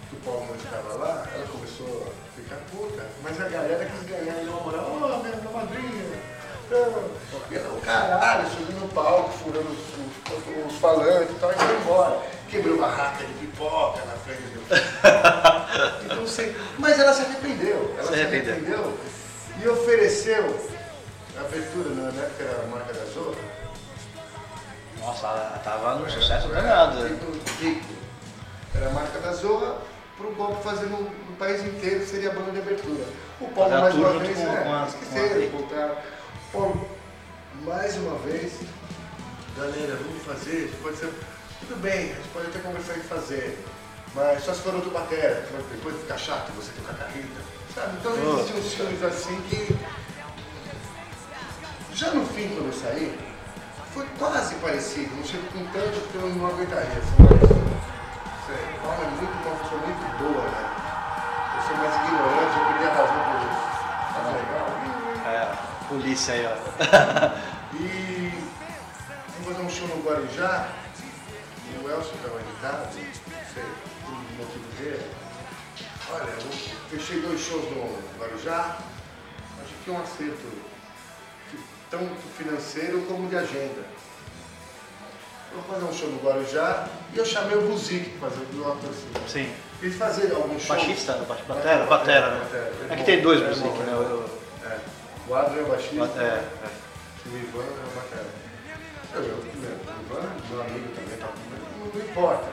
Speaker 4: que o Paulo não estava lá, ela começou a ficar puta, mas a galera quis ganhar de uma moral, ô minha, minha madrinha. E ela, o caralho, subiu no palco, furando os, os, os falantes e tal, e foi embora. Quebrou barraca de pipoca na frente do. então, sei, mas ela se arrependeu. Ela
Speaker 2: Se
Speaker 4: se
Speaker 2: arrependeu.
Speaker 4: arrependeu e ofereceu a abertura, na época era a marca da Zorra.
Speaker 2: Nossa, ela tava num sucesso danado. né?
Speaker 4: Rico, rico. Era a marca da Zorra para o golpe fazer no, no país inteiro, seria a banda de abertura. O Paulo, mais uma vez,
Speaker 2: com-
Speaker 4: é,
Speaker 2: com a-
Speaker 4: esqueceram, voltaram. Paulo, mais uma vez, galera, vamos fazer, pode ser, tudo bem, a gente pode até conversar em fazer, mas só se for outro batera, depois fica chato você tocar carrita, sabe? Então
Speaker 2: Oh.
Speaker 4: existem uns filmes assim que, já no fim, quando eu saí, foi quase parecido, não chego com tanto porque eu não aguentaria. Assim, mas, sei, Paulo é muito, uma pessoa muito boa, né? Eu sou mais ignorante, eu perdi a razão por isso. Tá legal?
Speaker 2: É, polícia aí, ó.
Speaker 4: E vamos fazer um show no Guarujá. O Elcio estava irritado, não sei, por um motivo dele. Olha, eu fechei dois shows no Guarujá. Acho que é um acerto tanto financeiro como de agenda. Vou fazer um show no Guarujá e eu chamei o Buzik para fazer o ator assim.
Speaker 2: Sim.
Speaker 4: Eles fazer algum show.
Speaker 2: Baixista? Ba- Batera? Batera, né?
Speaker 4: batera.
Speaker 2: É que tem dois
Speaker 4: É,
Speaker 2: Buzik, né?
Speaker 4: é.
Speaker 2: O-
Speaker 4: É. O Adro é o baixista.
Speaker 2: o- É, é.
Speaker 4: O Ivan é uma cara. Eu, eu, meu, o Ivan, meu amigo também, tá, não, não importa.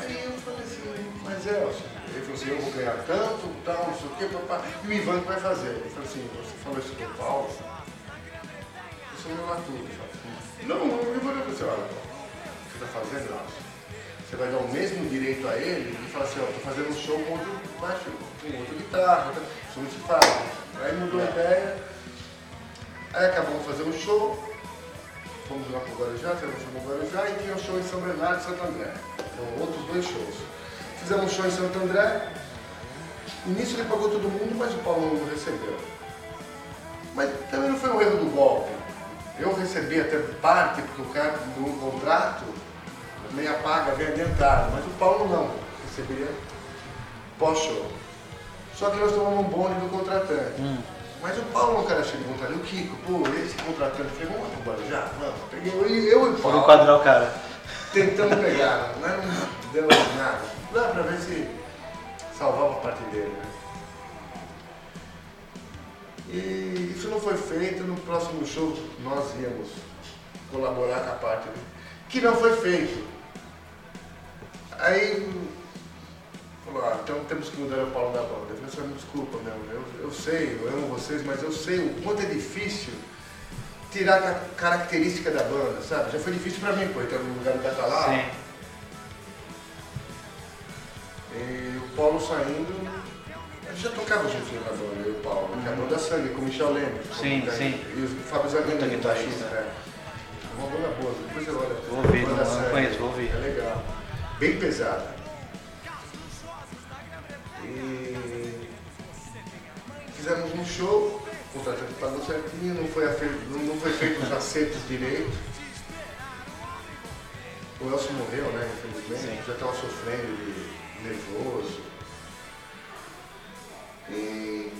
Speaker 4: Aí eu falei assim, mas Elcio, ele falou assim, eu vou ganhar tanto, tal, não sei o quê, papá. E o Ivan que vai fazer. Ele falou assim, você falou isso pro Paulo? Você não é. Não, Ivan falou assim, olha, o que você está fazendo, Elcio? Você vai dar o mesmo direito a ele e falar assim, ó, tô fazendo um show com outro baixo, com outro guitarra, isso não se faz. Aí mudou a ideia, aí acabamos fazendo um show, fomos lá pro Guarujá, fizemos um show no Guarujá e tinha um show em São Bernardo e Santo André. Então outros dois shows. Fizemos um show em Santo André, nisso ele pagou todo mundo, mas o Paulo não recebeu. Mas também não foi um erro do golpe. Eu recebi até parte, porque o cara no contrato meia paga, bem adiantado, mas o Paulo não, receberia pós-show. Só que nós tomamos um bonde do contratante. Mas o Paulo não cara cheio de vontade, o Kiko, pô, esse contratante, falei, vamos lá pro Guarujá? Vamos. Peguei eu, e- eu e o Paulo,
Speaker 2: enquadrar o cara.
Speaker 4: tentando pegar, mas não deu nada. Dá pra ver se salvava a parte dele, né? E isso não foi feito, no próximo show nós íamos colaborar com a parte dele, que não foi feito. Aí falou, ah, então temos que mudar o Paulo da banda. Eu falei, assim, desculpa, meu, eu, eu sei, eu amo vocês, mas eu sei o quanto é difícil tirar a característica da banda, sabe? Já foi difícil pra mim, pô, então no lugar do catalão.
Speaker 2: Sim.
Speaker 4: E o Paulo saindo. Já tocava junto na banda, eu e o Paulo, que é a banda Sangue, com o Michel Leme.
Speaker 2: Sim,
Speaker 4: como
Speaker 2: sim.
Speaker 4: E o Fábio Zaganini,
Speaker 2: Puta guitarrista.
Speaker 4: baixista, é. Uma banda boa, depois você olha.
Speaker 2: Vou ouvir, não- não conheço, vou ouvir.
Speaker 4: É legal. Bem pesada. E fizemos um show, o contratante pagou certinho, não foi, não foi feito os acertos direito. O Elcio morreu, né, infelizmente,
Speaker 2: Sim.
Speaker 4: já estava sofrendo de nervoso. E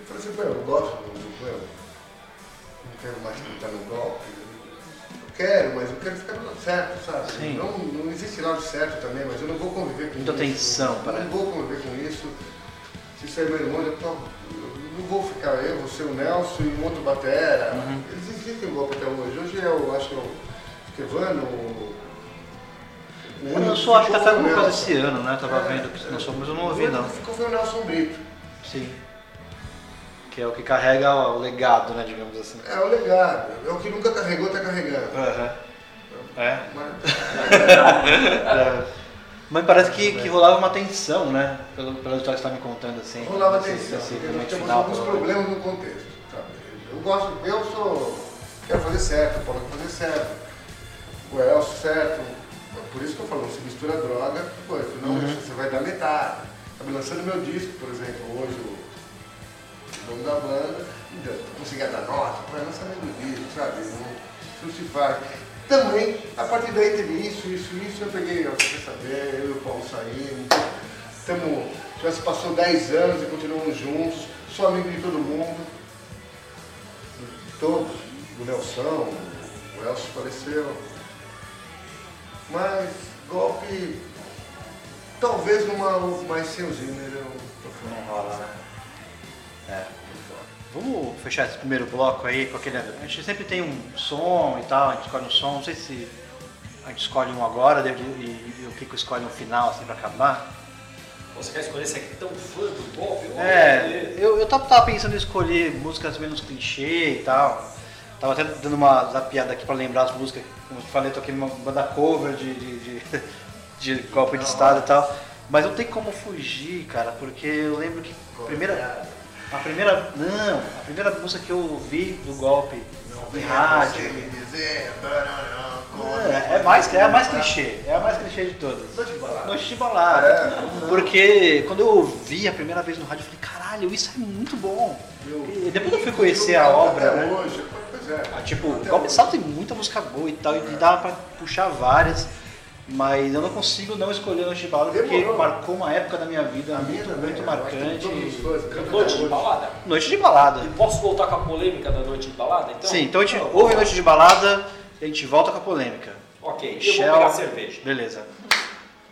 Speaker 4: eu falei assim, "Pô, eu gosto do do meu, não quero mais tentar no golpe. Eu quero, mas eu quero ficar no lado certo, sabe?
Speaker 2: Sim.
Speaker 4: Não, não existe lado certo também, mas eu não vou conviver com
Speaker 2: Muita
Speaker 4: isso.
Speaker 2: tensão,
Speaker 4: Eu
Speaker 2: parece.
Speaker 4: Não vou conviver com isso. Se sair meu irmão, eu, tô, eu não vou ficar eu, você, o Nelson e um outro batera.
Speaker 2: Uhum.
Speaker 4: Eles existem golpe até hoje. Hoje eu acho que é o Kevano, o o
Speaker 2: Eu sou, acho que
Speaker 4: ficou
Speaker 2: até
Speaker 4: o
Speaker 2: alguma coisa esse ano, né? Eu tava
Speaker 4: É.
Speaker 2: vendo que sou, mas eu não
Speaker 4: O
Speaker 2: ouvi não.
Speaker 4: ficou foi o Nelson Brito.
Speaker 2: Sim. Que é o que carrega o legado, né, digamos assim.
Speaker 4: É o legado. É o que nunca carregou, tá carregando.
Speaker 2: Aham. É.
Speaker 4: Mas,
Speaker 2: É. Mas parece que, que rolava uma tensão, né? Pelo, pela história que você tá me contando, assim.
Speaker 4: rolava
Speaker 2: Esse-
Speaker 4: atenção,
Speaker 2: esse
Speaker 4: porque nós temos
Speaker 2: final,
Speaker 4: alguns problemas no contexto. sabe? Eu gosto, eu sou. Quero fazer certo, o Paulo quer fazer certo. O Elcio certo. Por isso que eu falo, não se mistura droga coisa, senão
Speaker 2: Uhum.
Speaker 4: você vai dar metade. Me lançando meu disco, por exemplo, hoje o dono da banda, ainda conseguia dar nota, vai lançamento do disco, sabe? Não, se faz. Também, a partir daí teve isso, isso, isso, eu peguei, ó, quer saber, eu e o Paulo saímos, tamo, já se passou 10 anos e continuamos juntos, sou amigo de todo mundo, todos, do Nelson, o Elcio faleceu, mas golpe, talvez numa mais sem o Zimmer, eu tô.
Speaker 2: Não rola, né? É. Vamos fechar esse primeiro bloco aí com aquele. A gente sempre tem um som e tal, a gente escolhe um som, não sei se a gente escolhe um agora e, e- e o Kiko escolhe um final assim pra acabar.
Speaker 3: Você quer escolher esse aqui tão fã do golpe? Vamos
Speaker 2: É, eu, eu tava, tava pensando em escolher músicas menos clichê e tal. Tava até dando uma zapiada aqui pra lembrar as músicas. Como eu falei, toquei numa banda cover de, de, de, de golpe de estado e tal. Mas não tem como fugir, cara, porque eu lembro que a primeira. A primeira. Não, a primeira música que eu ouvi do golpe em rádio.
Speaker 4: dizer,
Speaker 2: É, é mais, é a mais clichê, é a mais clichê de todas.
Speaker 4: Noite de balada. É.
Speaker 2: Porque quando eu ouvi a primeira vez no rádio, eu falei, caralho, isso é muito bom. E depois eu fui conhecer a obra, né?
Speaker 4: hoje, pois é.
Speaker 2: Ah, Tipo,
Speaker 4: Até
Speaker 2: Golpe. Estado tem muita música boa e tal, e dava pra puxar várias, mas eu não consigo não escolher Noite de Balada porque
Speaker 4: Demorou.
Speaker 2: marcou uma época da minha vida
Speaker 4: A minha
Speaker 2: muito, muito
Speaker 4: eu que
Speaker 2: marcante.
Speaker 3: Noite de balada?
Speaker 2: Noite de Balada.
Speaker 3: E posso voltar com a polêmica da noite de balada? Então?
Speaker 2: Sim, então a gente ouve Noite de Balada e a gente volta com a polêmica.
Speaker 3: Ok, eu
Speaker 2: Shell-
Speaker 3: vou pegar cerveja.
Speaker 2: Beleza.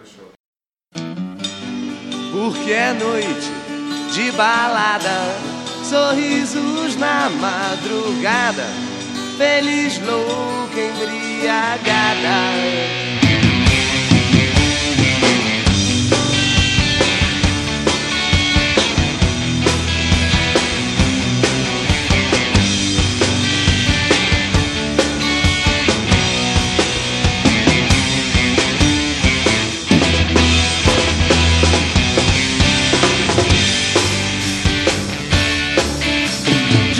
Speaker 4: Fechou.
Speaker 5: Porque é noite de balada, sorrisos na madrugada, feliz, louca, embriagada.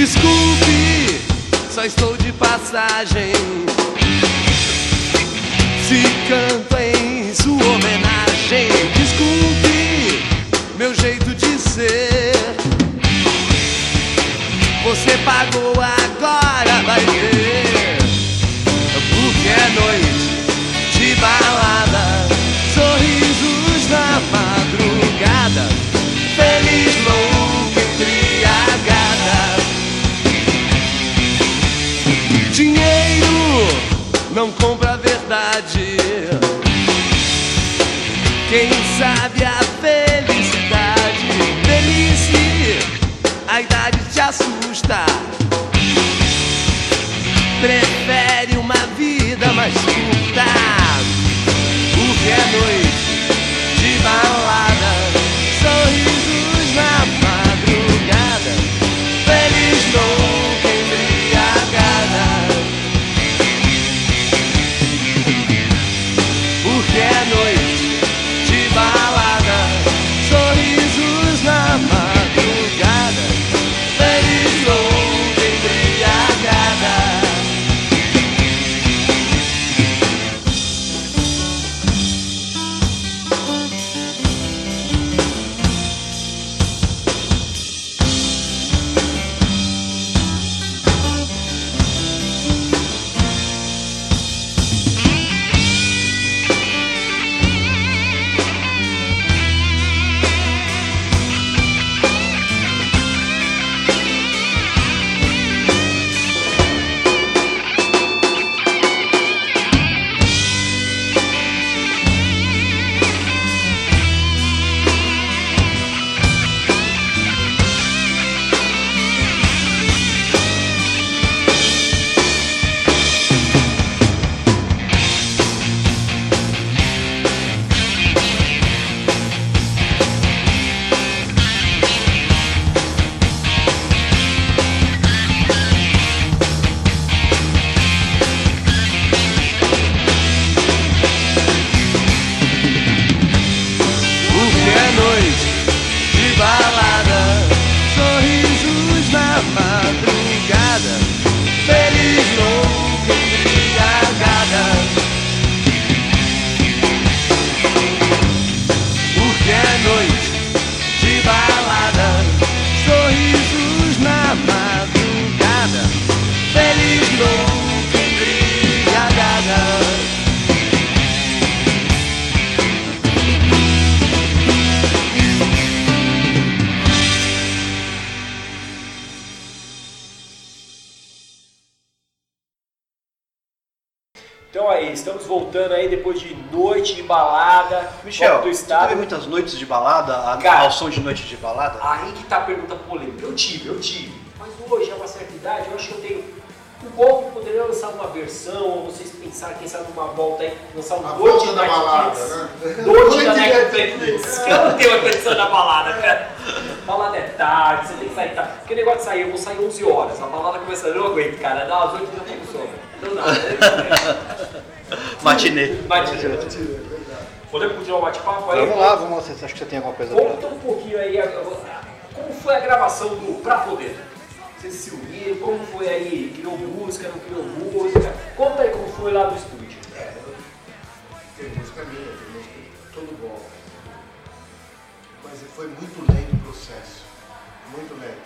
Speaker 5: Desculpe, só estou de passagem. Se canto em sua homenagem, desculpe meu jeito de ser. Você pagou agora, vai ver. Porque é noite não compra a verdade. Quem sabe
Speaker 3: Então aí, estamos voltando aí depois de noite de balada,
Speaker 2: Michel,
Speaker 3: do
Speaker 2: você
Speaker 3: estado.
Speaker 2: teve muitas noites de balada, a-
Speaker 3: Cara.
Speaker 2: ao som de noite de balada?
Speaker 3: Aí que tá a pergunta polêmica. Eu tive, eu tive. Mas hoje, a uma certa idade, eu acho que eu tenho. O golpe poderia lançar uma versão, ou vocês pensaram, quem sabe numa volta aí, lançar um
Speaker 4: volta da
Speaker 3: Netflix.
Speaker 4: balada, né?
Speaker 3: Noite da
Speaker 4: Noite
Speaker 3: Netflix. Eu não tenho a condição da balada, cara. Balada é tarde, você tem que sair tarde. Porque o negócio de sair, eu vou sair 11 horas. A balada começa, eu não aguento, cara. Dá às 8 eu já tenho sono. Não dá.
Speaker 2: Matinê.
Speaker 3: Matinê. Podemos continuar o bate-papo aí?
Speaker 2: Vamos lá, vamos lá. Você- Acho que você tem alguma coisa
Speaker 3: Conta
Speaker 2: pra...
Speaker 3: um pouquinho aí, a- a- como foi a gravação do Pra Poder? Vocês se uniram, como foi aí? Criou música, não criou música? Conta aí como foi lá no estúdio.
Speaker 4: É, eu- tem música minha, tem música todo bom. Mas foi muito lento o processo. Muito lento.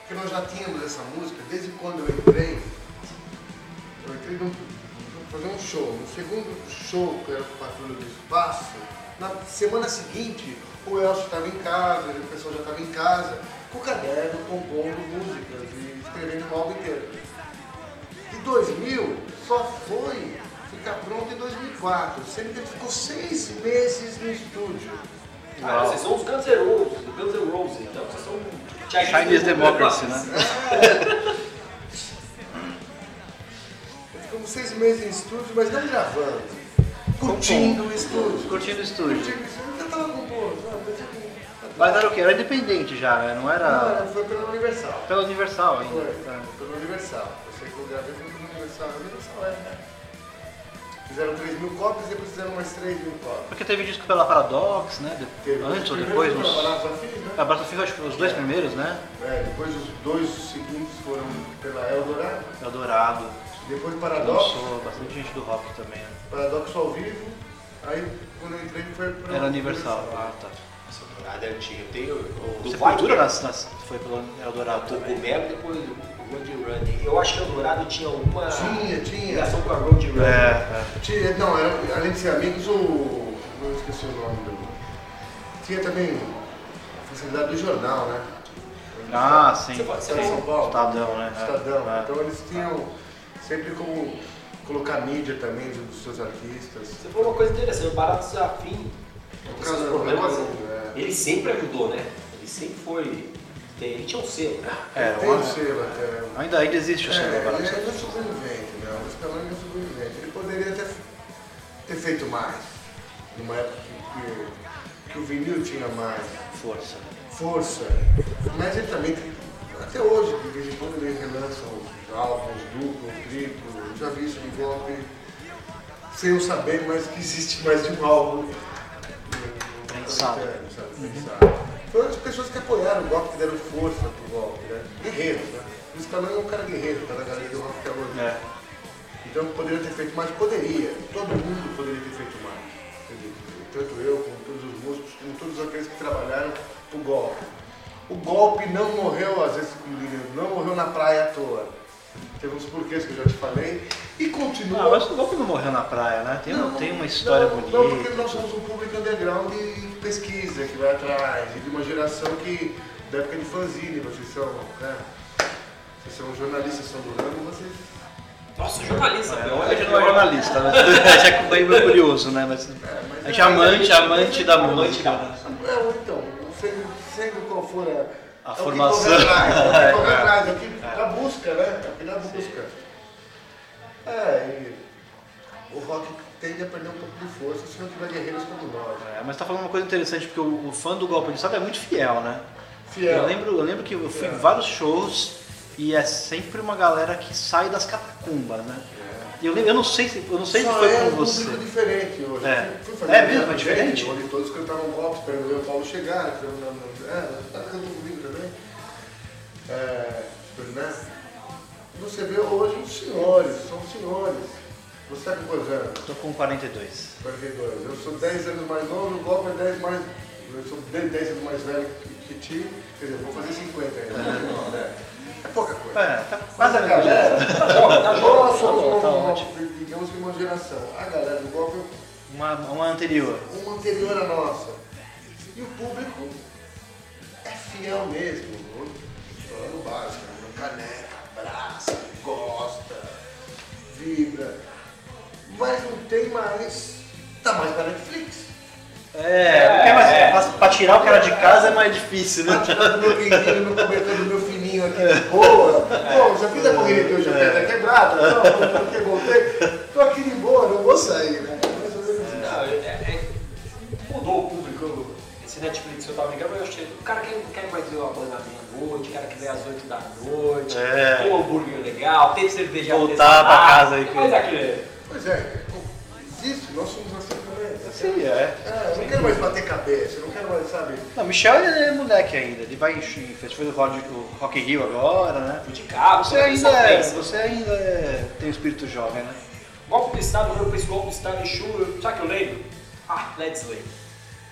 Speaker 4: Porque nós já tínhamos essa música desde quando eu entrei. Eu entrei num, num- fazer um show. No segundo show, que era o Patrulha do Espaço, na semana seguinte, o Elcio estava em casa, o pessoal já estava em casa, com o caderno, compondo músicas e escrevendo o álbum inteiro. E 2000 só foi ficar pronto em 2004, sendo que ele ficou seis meses no estúdio.
Speaker 3: Ah, vocês são os Guns N' Roses, Guns N' Roses, então vocês são
Speaker 2: Chinese Democracy, né?
Speaker 4: Ficamos seis meses em estúdio, mas não gravando. Curtindo o estúdio.
Speaker 2: Curtindo o estúdio.
Speaker 4: Curtindo o estúdio. Eu tava compondo, sabe? Eu tipo,
Speaker 2: Mas era o quê? Era independente já, né? Não
Speaker 4: Não,
Speaker 2: era
Speaker 4: era- foi pela Universal.
Speaker 2: pela Universal ainda.
Speaker 4: Foi,
Speaker 2: É.
Speaker 4: foi pela Universal. Eu sei que eu gravei pela Universal. Universal é, né? Fizeram 3 mil cópias, depois fizeram mais 3 mil cópias.
Speaker 2: Porque teve disco pela Paradox, né? De-
Speaker 4: Teve
Speaker 2: Antes ou depois? Nos...
Speaker 4: Abraço a Fim, né?
Speaker 2: Abraço acho que os dois primeiros, né?
Speaker 4: É, depois os dois seguintes foram pela Eldorado,
Speaker 2: Eldorado.
Speaker 4: Depois Paradox,
Speaker 2: Lançou bastante gente do rock também. né?
Speaker 4: Paradoxo ao vivo, aí quando eu entrei foi pra
Speaker 2: Era Universal. Ah, tá.
Speaker 3: Dourado é antigo. Eu tenho o do
Speaker 2: Sepultura nas, nas, foi pelo Eldorado
Speaker 3: do
Speaker 2: também.
Speaker 3: Gomero, depois o Road Running. Eu acho que o Dourado tinha alguma
Speaker 4: Tinha, tinha.
Speaker 3: ligação com a Road Running.
Speaker 2: É, é.
Speaker 4: Tinha, não, era, além de ser amigos, o. Não esqueci o nome do. Tinha também a facilidade do jornal, né?
Speaker 2: Ah, sim.
Speaker 3: Você pode-
Speaker 4: de São Paulo.
Speaker 2: Estadão, né?
Speaker 4: Estadão.
Speaker 2: É.
Speaker 4: Então eles tinham sempre como colocar mídia também dos seus artistas.
Speaker 3: Você falou uma coisa interessante, o Barato Zafim,
Speaker 4: No
Speaker 3: esses
Speaker 4: caso,
Speaker 3: problemas,
Speaker 4: é.
Speaker 3: ele sempre ajudou, né? Ele sempre foi. Ele tinha um selo, né?
Speaker 2: É,
Speaker 4: Tem um selo até.
Speaker 2: ainda, ainda existe o
Speaker 4: É,
Speaker 2: selo
Speaker 4: ele
Speaker 2: agora.
Speaker 4: ainda é sobrevivente, né? O Scaloni é sobrevivente. Ele poderia ter, ter feito mais. Numa época que, que, que o vinil tinha mais
Speaker 2: Força.
Speaker 4: força. Mas ele também, até hoje, de vez em quando ele relança os álbuns duplo, triplo. Eu já vi isso de golpe sem eu saber, mas que existe mais de um álbum.
Speaker 2: Prensado.
Speaker 4: Sabe, prensado. Foram as pessoas que apoiaram o golpe, que deram força pro golpe, né? Guerreiros, né? O Scaloni é um cara guerreiro, tá na galeria do rock hoje.
Speaker 2: É.
Speaker 4: Então poderia ter feito mais, poderia. Todo mundo poderia ter feito mais. entendeu? Tanto eu, como todos os músicos, como todos aqueles que trabalharam o golpe. O golpe não morreu, às vezes, como diria, não morreu na praia à toa. Teve uns porquês que eu já te falei. E continua.
Speaker 2: Ah, mas o golpe não morreu na praia, né? Tem,
Speaker 4: Não,
Speaker 2: tem uma história
Speaker 4: não,
Speaker 2: bonita.
Speaker 4: Não, porque nós somos um público underground de pesquisa que vai atrás, e de uma geração que, da época de fanzine, vocês são, né? Vocês são jornalistas, são do ramo, vocês
Speaker 3: Nossa, jornalista,
Speaker 2: É, a gente não é jornalista, né? A gente é meio curioso, né? Mas a gente é amante, amante da música.
Speaker 4: É, então, sendo, sendo qual for a,
Speaker 2: A
Speaker 4: é o que
Speaker 2: formação.
Speaker 4: corre atrás, é o que
Speaker 2: É.
Speaker 4: atrás, é o que a busca, né? É o que dá busca. É, e o rock tende a perder um pouco de força se não tiver guerreiros como nós.
Speaker 2: É, mas tá falando uma coisa interessante, porque o, o fã do golpe de Estado é muito fiel, né?
Speaker 4: Fiel.
Speaker 2: Eu lembro, eu lembro que eu fui em vários shows e é sempre uma galera que sai das catacumbas, né? Eu, lembro, eu não sei se, eu não sei se foi
Speaker 4: é
Speaker 2: com
Speaker 4: um
Speaker 2: você.
Speaker 4: público diferente hoje.
Speaker 2: É. É mesmo? É diferente?
Speaker 4: Onde todos cantavam golpe, esperando o Paulo chegar. que eu não- não- É, É, né? Você vê hoje os senhores, são senhores. Você tá com quantos anos?
Speaker 2: Tô com 42.
Speaker 4: 42. Eu sou 10 anos mais novo, o golpe é 10 mais. Eu sou 10 10 anos mais velho que, que ti. Quer dizer, vou fazer 50 ainda. É, é pouca coisa.
Speaker 2: É, tá
Speaker 4: Mas a
Speaker 2: a mesma
Speaker 4: galera,
Speaker 2: geração.
Speaker 4: nós somos
Speaker 2: tá
Speaker 4: uma, digamos que uma geração. A galera do golpe
Speaker 2: Uma, uma anterior.
Speaker 4: uma anterior à nossa. E o público é fiel mesmo. Falando básico, né? caneca, abraça, gosta, vibra. mas não tem mais. Tá mais pra Netflix.
Speaker 2: É, porque é mais-
Speaker 3: é.
Speaker 2: pra- pra tirar o cara de casa é mais difícil, né?
Speaker 4: Tá tirando meu quentinho, meu cobertor do meu fininho aqui de boa. Pô, já fiz a corrida que hoje a pedra quebrada, não, porque voltei. Tô aqui de boa, não vou sair, né? Isso.
Speaker 3: Não, é- é- mudou o Esse Netflix que eu tava ligando, eu achei. O cara que não quer mais ver uma banda à meia-noite, o cara que vê às 8 da noite,
Speaker 2: É.
Speaker 3: tem um hambúrguer legal, tem cerveja
Speaker 2: Voltar pra casa aí que-
Speaker 3: Mas aquele.
Speaker 4: Pois é, existe, nós somos assim também.
Speaker 2: Sim, é.
Speaker 4: É, eu não quero mais bater cabeça, eu não quero mais, sabe?
Speaker 2: Não, Michel ele é moleque ainda, ele vai em festival do Rock, do Rock in Rio agora, né?
Speaker 3: Fui de carro,
Speaker 2: Você ainda, é, você ainda é- tem um espírito jovem, né?
Speaker 3: Golpe do Estado, quando eu penso golpe do Estado em show, sabe o que eu lembro? Ah, Led Slay.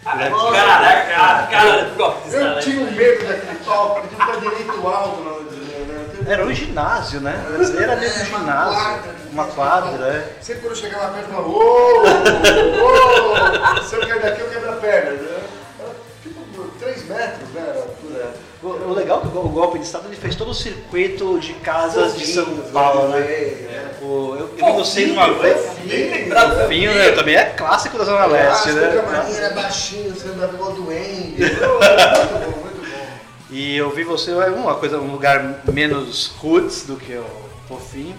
Speaker 3: Ah,
Speaker 2: Led
Speaker 3: cara, cara,
Speaker 4: Eu tinha um medo daquele palco, de ficar direito alto na hora de né?
Speaker 2: Era um ginásio, né? Era dentro do
Speaker 4: É, uma
Speaker 2: ginásio,
Speaker 4: quadra,
Speaker 2: uma quadra, é.
Speaker 4: Sempre quando eu chegava perto, eu falava, ô, ô, se eu cair daqui, eu quebro a perna. né? Era tipo 3 metros, né.
Speaker 2: O, o legal é que o go- o golpe de Estado ele fez todo o circuito de casas de São Paulo, né?
Speaker 4: né?
Speaker 2: O- eu, eu vi vocês uma vez.
Speaker 3: Bem lembrado
Speaker 2: Fofinho, né? Também é clássico da Zona Leste, né?
Speaker 4: O camarim era baixinho, você andava igual doente. Muito bom, muito bom.
Speaker 2: E eu vi você é uma coisa, um lugar menos roots do que o Fofinho,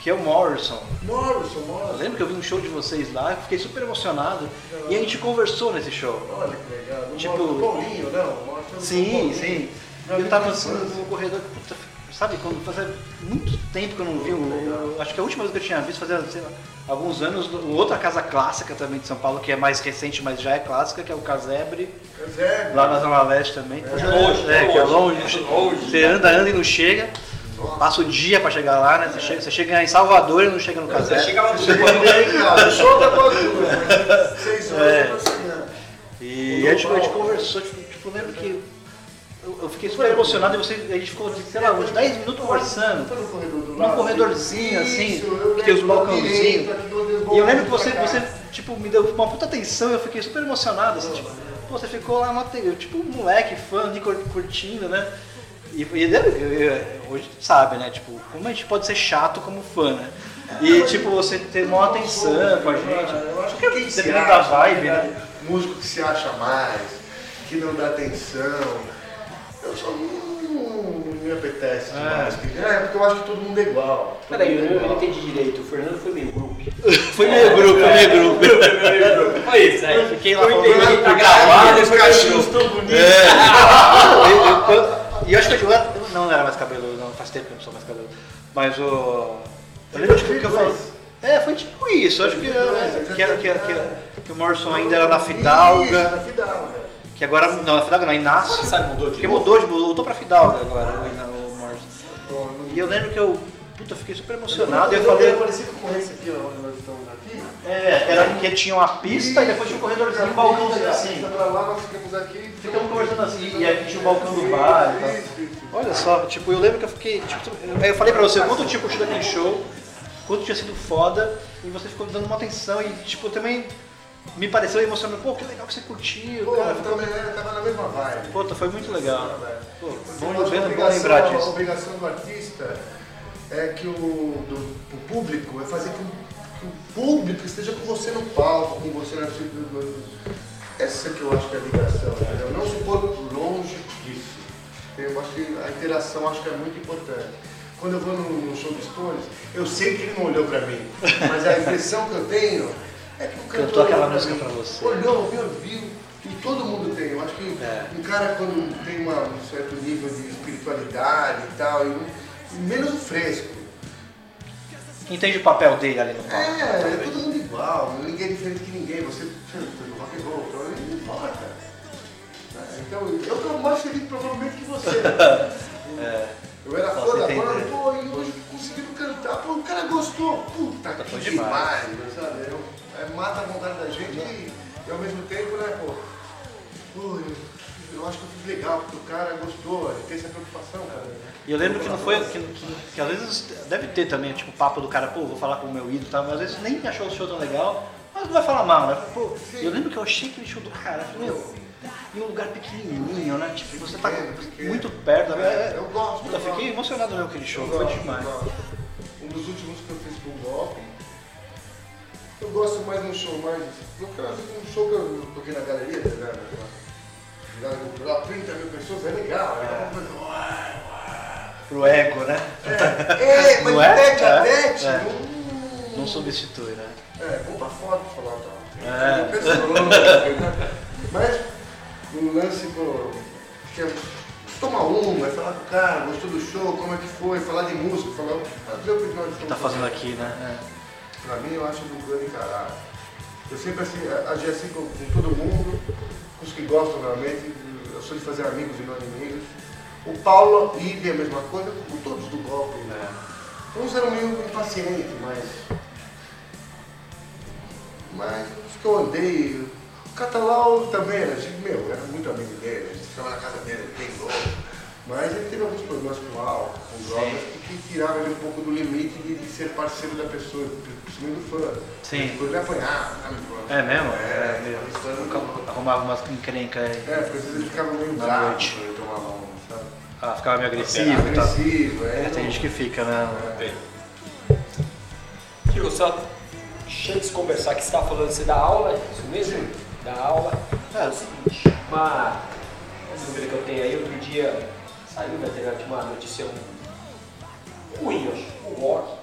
Speaker 2: que é o Morrison.
Speaker 4: Morrison,
Speaker 2: Eu
Speaker 4: Morrison.
Speaker 2: lembro que eu vi um show de vocês lá, fiquei super emocionado e a gente conversou nesse show.
Speaker 4: Olha que legal.
Speaker 2: Tipo-
Speaker 4: Morrison, do Paulinho, não.
Speaker 2: Sim, sim. Eu tava assim
Speaker 4: infância.
Speaker 2: no corredor, puta, sabe, quando fazia muito tempo que eu não vi, o- o- acho que a última vez que eu tinha visto fazia lá, alguns anos, outra casa clássica também de São Paulo, que é mais recente, mas já é clássica, que é o Casebre,
Speaker 4: Zé,
Speaker 2: lá na Zona Leste também.
Speaker 3: É longe,
Speaker 2: é,
Speaker 3: é
Speaker 2: que é
Speaker 3: longe,
Speaker 2: longe.
Speaker 3: é longe.
Speaker 2: Você anda, anda e não chega, passa o dia pra chegar lá, né? Você chega, você chega em Salvador e não chega no
Speaker 3: Você
Speaker 2: Casebre.
Speaker 3: chega lá no
Speaker 4: show tá quase duas, mas seis horas
Speaker 2: É.
Speaker 4: eu tô chegando.
Speaker 2: E a gente, a gente conversou, tipo, tipo, eu lembro que eu, eu fiquei super emocionado e você, a gente ficou, sei lá, uns 10 minutos conversando.
Speaker 4: Foi no corredor do
Speaker 2: Num corredorzinho, assim, que tem os balcãozinhos. E eu lembro que você, você tipo, me deu uma puta atenção e eu fiquei super emocionado, assim, tipo, pô, você ficou lá, uma, tipo, um moleque, fã, ali, curtindo, né? E, e hoje sabe, né? Tipo, como a gente pode ser chato como fã, né? E tipo, você ter uma atenção com a gente.
Speaker 4: Eu acho que
Speaker 2: Dependendo da vibe,
Speaker 4: né?
Speaker 2: né?
Speaker 4: Músico que se acha mais, que não dá atenção. Eu só não, não me apetece
Speaker 2: É.
Speaker 4: demais. porque- É, porque eu acho que todo mundo é igual.
Speaker 3: Peraí, eu
Speaker 4: é
Speaker 3: não eu não entendi direito. O Fernando foi meio grupo.
Speaker 2: Foi meio grupo, foi meio grupo.
Speaker 3: Foi isso, aí.
Speaker 2: Fiquei lá falando,
Speaker 3: entendi, tá
Speaker 2: "Ah,
Speaker 3: gravado,
Speaker 4: Os cachinhos tão bonitos.
Speaker 2: Eu- E eu acho que eu não, não era mais cabeludo, não, faz tempo que eu não sou mais cabeludo. Mas o. Eu lembro tipo, que eu falei. É, foi tipo isso, acho que, que, era- que, que, que o Morrison ainda era na
Speaker 4: Isso,
Speaker 2: Fidalga,
Speaker 4: na Fidalga.
Speaker 2: Que agora. Não, na Fidalga não, Inácio.
Speaker 3: Sabe, mudou de
Speaker 2: Porque
Speaker 3: novo?
Speaker 2: mudou, de, voltou pra Fidalga agora, o, o. E eu lembro que eu. Puta, fiquei super emocionado e eu
Speaker 4: Eu falei
Speaker 2: falei.
Speaker 4: parecido com esse aqui, ó, onde nós estamos aqui.
Speaker 2: É, era que tinha uma pista e depois tinha um corredorzinho, um balcãozinho assim.
Speaker 4: Pra lá, nós ficamos aqui.
Speaker 2: Ficamos conversando assim, e aí tinha o balcão do bar e tal. Olha só, tipo, eu lembro que eu fiquei. Tipo, aí eu falei pra você quanto eu tinha curtido aquele show, quanto tinha sido foda, e você ficou dando uma atenção e, tipo, também me pareceu emocionante. Pô, que legal que você curtiu,
Speaker 4: Pô,
Speaker 2: cara. Ficou...
Speaker 4: também né, tava na mesma vibe.
Speaker 2: Puta, foi muito legal. Pô,
Speaker 4: Eu
Speaker 2: bom,
Speaker 4: a
Speaker 2: bom lembrar
Speaker 4: A
Speaker 2: disso.
Speaker 4: obrigação do artista é que o, do, o público é fazer com que o público esteja com você no palco, com você na Essa que eu acho que é a ligação, entendeu? Não se pôr longe disso. Eu acho que a interação acho que é muito importante. Quando eu vou no, no show do Stones, eu sei que ele não olhou pra mim, mas a impressão que eu tenho é que o cantor
Speaker 2: Cantou aquela música pra você.
Speaker 4: Olhou, viu, viu. E todo mundo tem. Eu acho que
Speaker 2: É.
Speaker 4: um cara quando tem uma- um certo nível de espiritualidade e tal, e, e menos fresco.
Speaker 2: Entende o papel dele ali no palco.
Speaker 4: É, é todo mundo igual, ninguém é diferente que ninguém. Você do rock and roll, então não importa. É, Então, eu tô mais feliz provavelmente que você. Eu era
Speaker 2: Posso
Speaker 4: fã da
Speaker 2: entender.
Speaker 4: banda, pô, e hoje conseguiram cantar, pô, o cara gostou, puta que demais,
Speaker 2: demais.
Speaker 4: sabe? Eu- é, mata a vontade da gente e, e ao mesmo tempo, né, pô, pô, eu, eu acho que eu fiz legal, porque o cara gostou, ele tem essa preocupação, cara.
Speaker 2: E eu lembro que não foi. Que, que, que às vezes deve ter também, tipo, papo do cara, pô, vou falar com o meu ídolo e tal, mas às vezes nem achou o show tão legal, mas não vai falar mal, né? Pô, eu lembro que eu achei aquele show do cara, meu, em um lugar pequenininho, né? Tipo, você tá muito perto. né?
Speaker 4: É, eu gosto,
Speaker 2: Puta,
Speaker 4: eu
Speaker 2: fiquei
Speaker 4: gosto.
Speaker 2: emocionado mesmo com aquele show,
Speaker 4: Eu
Speaker 2: foi
Speaker 4: gosto,
Speaker 2: demais.
Speaker 4: Um dos últimos que eu fiz com o golpe Eu gosto mais de um show mais. No caso, um show que eu toquei na galeria, tá ligado? Cidade cultural, 30 mil pessoas, é legal. É uai.
Speaker 2: Pro ego, né?
Speaker 4: É, mas
Speaker 2: Não é?
Speaker 4: tete a
Speaker 2: É,
Speaker 4: tete.
Speaker 2: é.
Speaker 4: Não,
Speaker 2: Não substitui, né?
Speaker 4: É, vou pra foto falar tal.
Speaker 2: É.
Speaker 4: Pessoa, Mas o lance, pô, que é tomar uma, é falar com o cara, gostou do show, como é que foi, falar de música, falar. Fazer o que nós
Speaker 2: tá
Speaker 4: estamos
Speaker 2: fazendo aqui, né?
Speaker 4: Pra mim, eu acho do grande caralho. Eu sempre assim, agi assim com, com todo mundo, com os que gostam realmente. Eu sou de fazer amigos e não inimigos. O Paulo, Ibe, a mesma coisa, com todos do golpe. Né? Uns eram meio impacientes, mas. Mas os que eu andei. O Catalão também era, meu, era muito amigo dele, a gente ficava na casa dele, ele tem louco. Mas ele teve alguns problemas com álcool, com drogas, que tiraram ele um pouco do limite de, de ser parceiro da pessoa, principalmente do fã.
Speaker 2: Sim.
Speaker 4: Depois ele apanhava, sabe?
Speaker 2: É mesmo?
Speaker 4: É,
Speaker 2: É,
Speaker 4: louca.
Speaker 2: Arrumava umas encrencas aí.
Speaker 4: É, porque às vezes ele ficava meio
Speaker 2: Na
Speaker 4: bravo
Speaker 2: noite.
Speaker 4: quando ele tomava um, sabe?
Speaker 2: Ah, ficava meio agressivo e tal.
Speaker 4: Agressivo, é.
Speaker 2: É, tem gente que fica, né?
Speaker 3: Tio, só deixa de conversar que você estava falando, você dá aula, é isso mesmo? Dá aula. É o seguinte, uma dúvida que eu tenho aí, outro dia saiu internet uma notícia ruim, eu acho, o rock.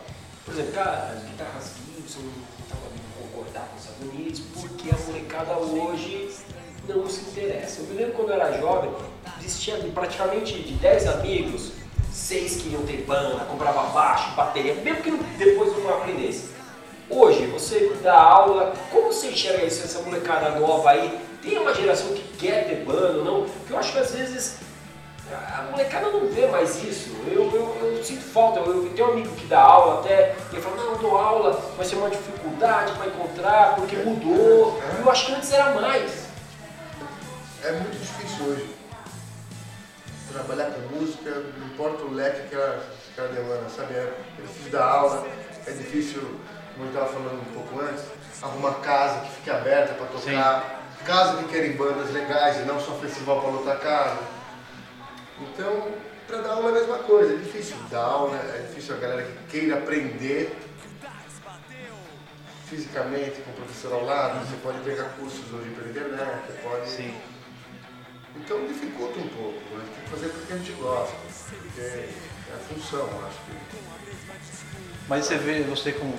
Speaker 3: Por exemplo, cara, as guitarras Gibson não estavam concordar com os Estados Unidos porque a molecada hoje não se interessa. Eu me lembro quando eu era jovem, existia praticamente de 10 amigos, seis que iam ter banda, comprava baixo, bateria, mesmo que depois não aprendesse. Hoje, você dá aula, como você enxerga isso, essa molecada nova aí? Tem uma geração que quer ter banda, não? Porque eu acho que às vezes a molecada não vê mais isso. Eu, eu, eu sinto falta. Eu, eu tenho um amigo que dá aula até, e ele fala, não, eu dou aula, vai ser uma dificuldade para encontrar, porque mudou. Eu acho que antes era mais.
Speaker 4: É muito difícil hoje. Trabalhar com música, não importa o leque que ela, que ela demanda, sabe? É, é difícil dar aula, é difícil, como eu estava falando um pouco antes, arrumar casa que fique aberta para tocar, casa que querem bandas legais e não só festival para lotar casa. Então, para dar aula é a mesma coisa, é difícil dar aula, é difícil a galera que queira aprender fisicamente com o professor ao lado, você pode pegar cursos hoje pela internet, você pode.
Speaker 2: Sim.
Speaker 4: Então dificulta um pouco, mas tem que fazer porque a gente gosta, porque é a função, acho que.
Speaker 2: Mas você vê, você como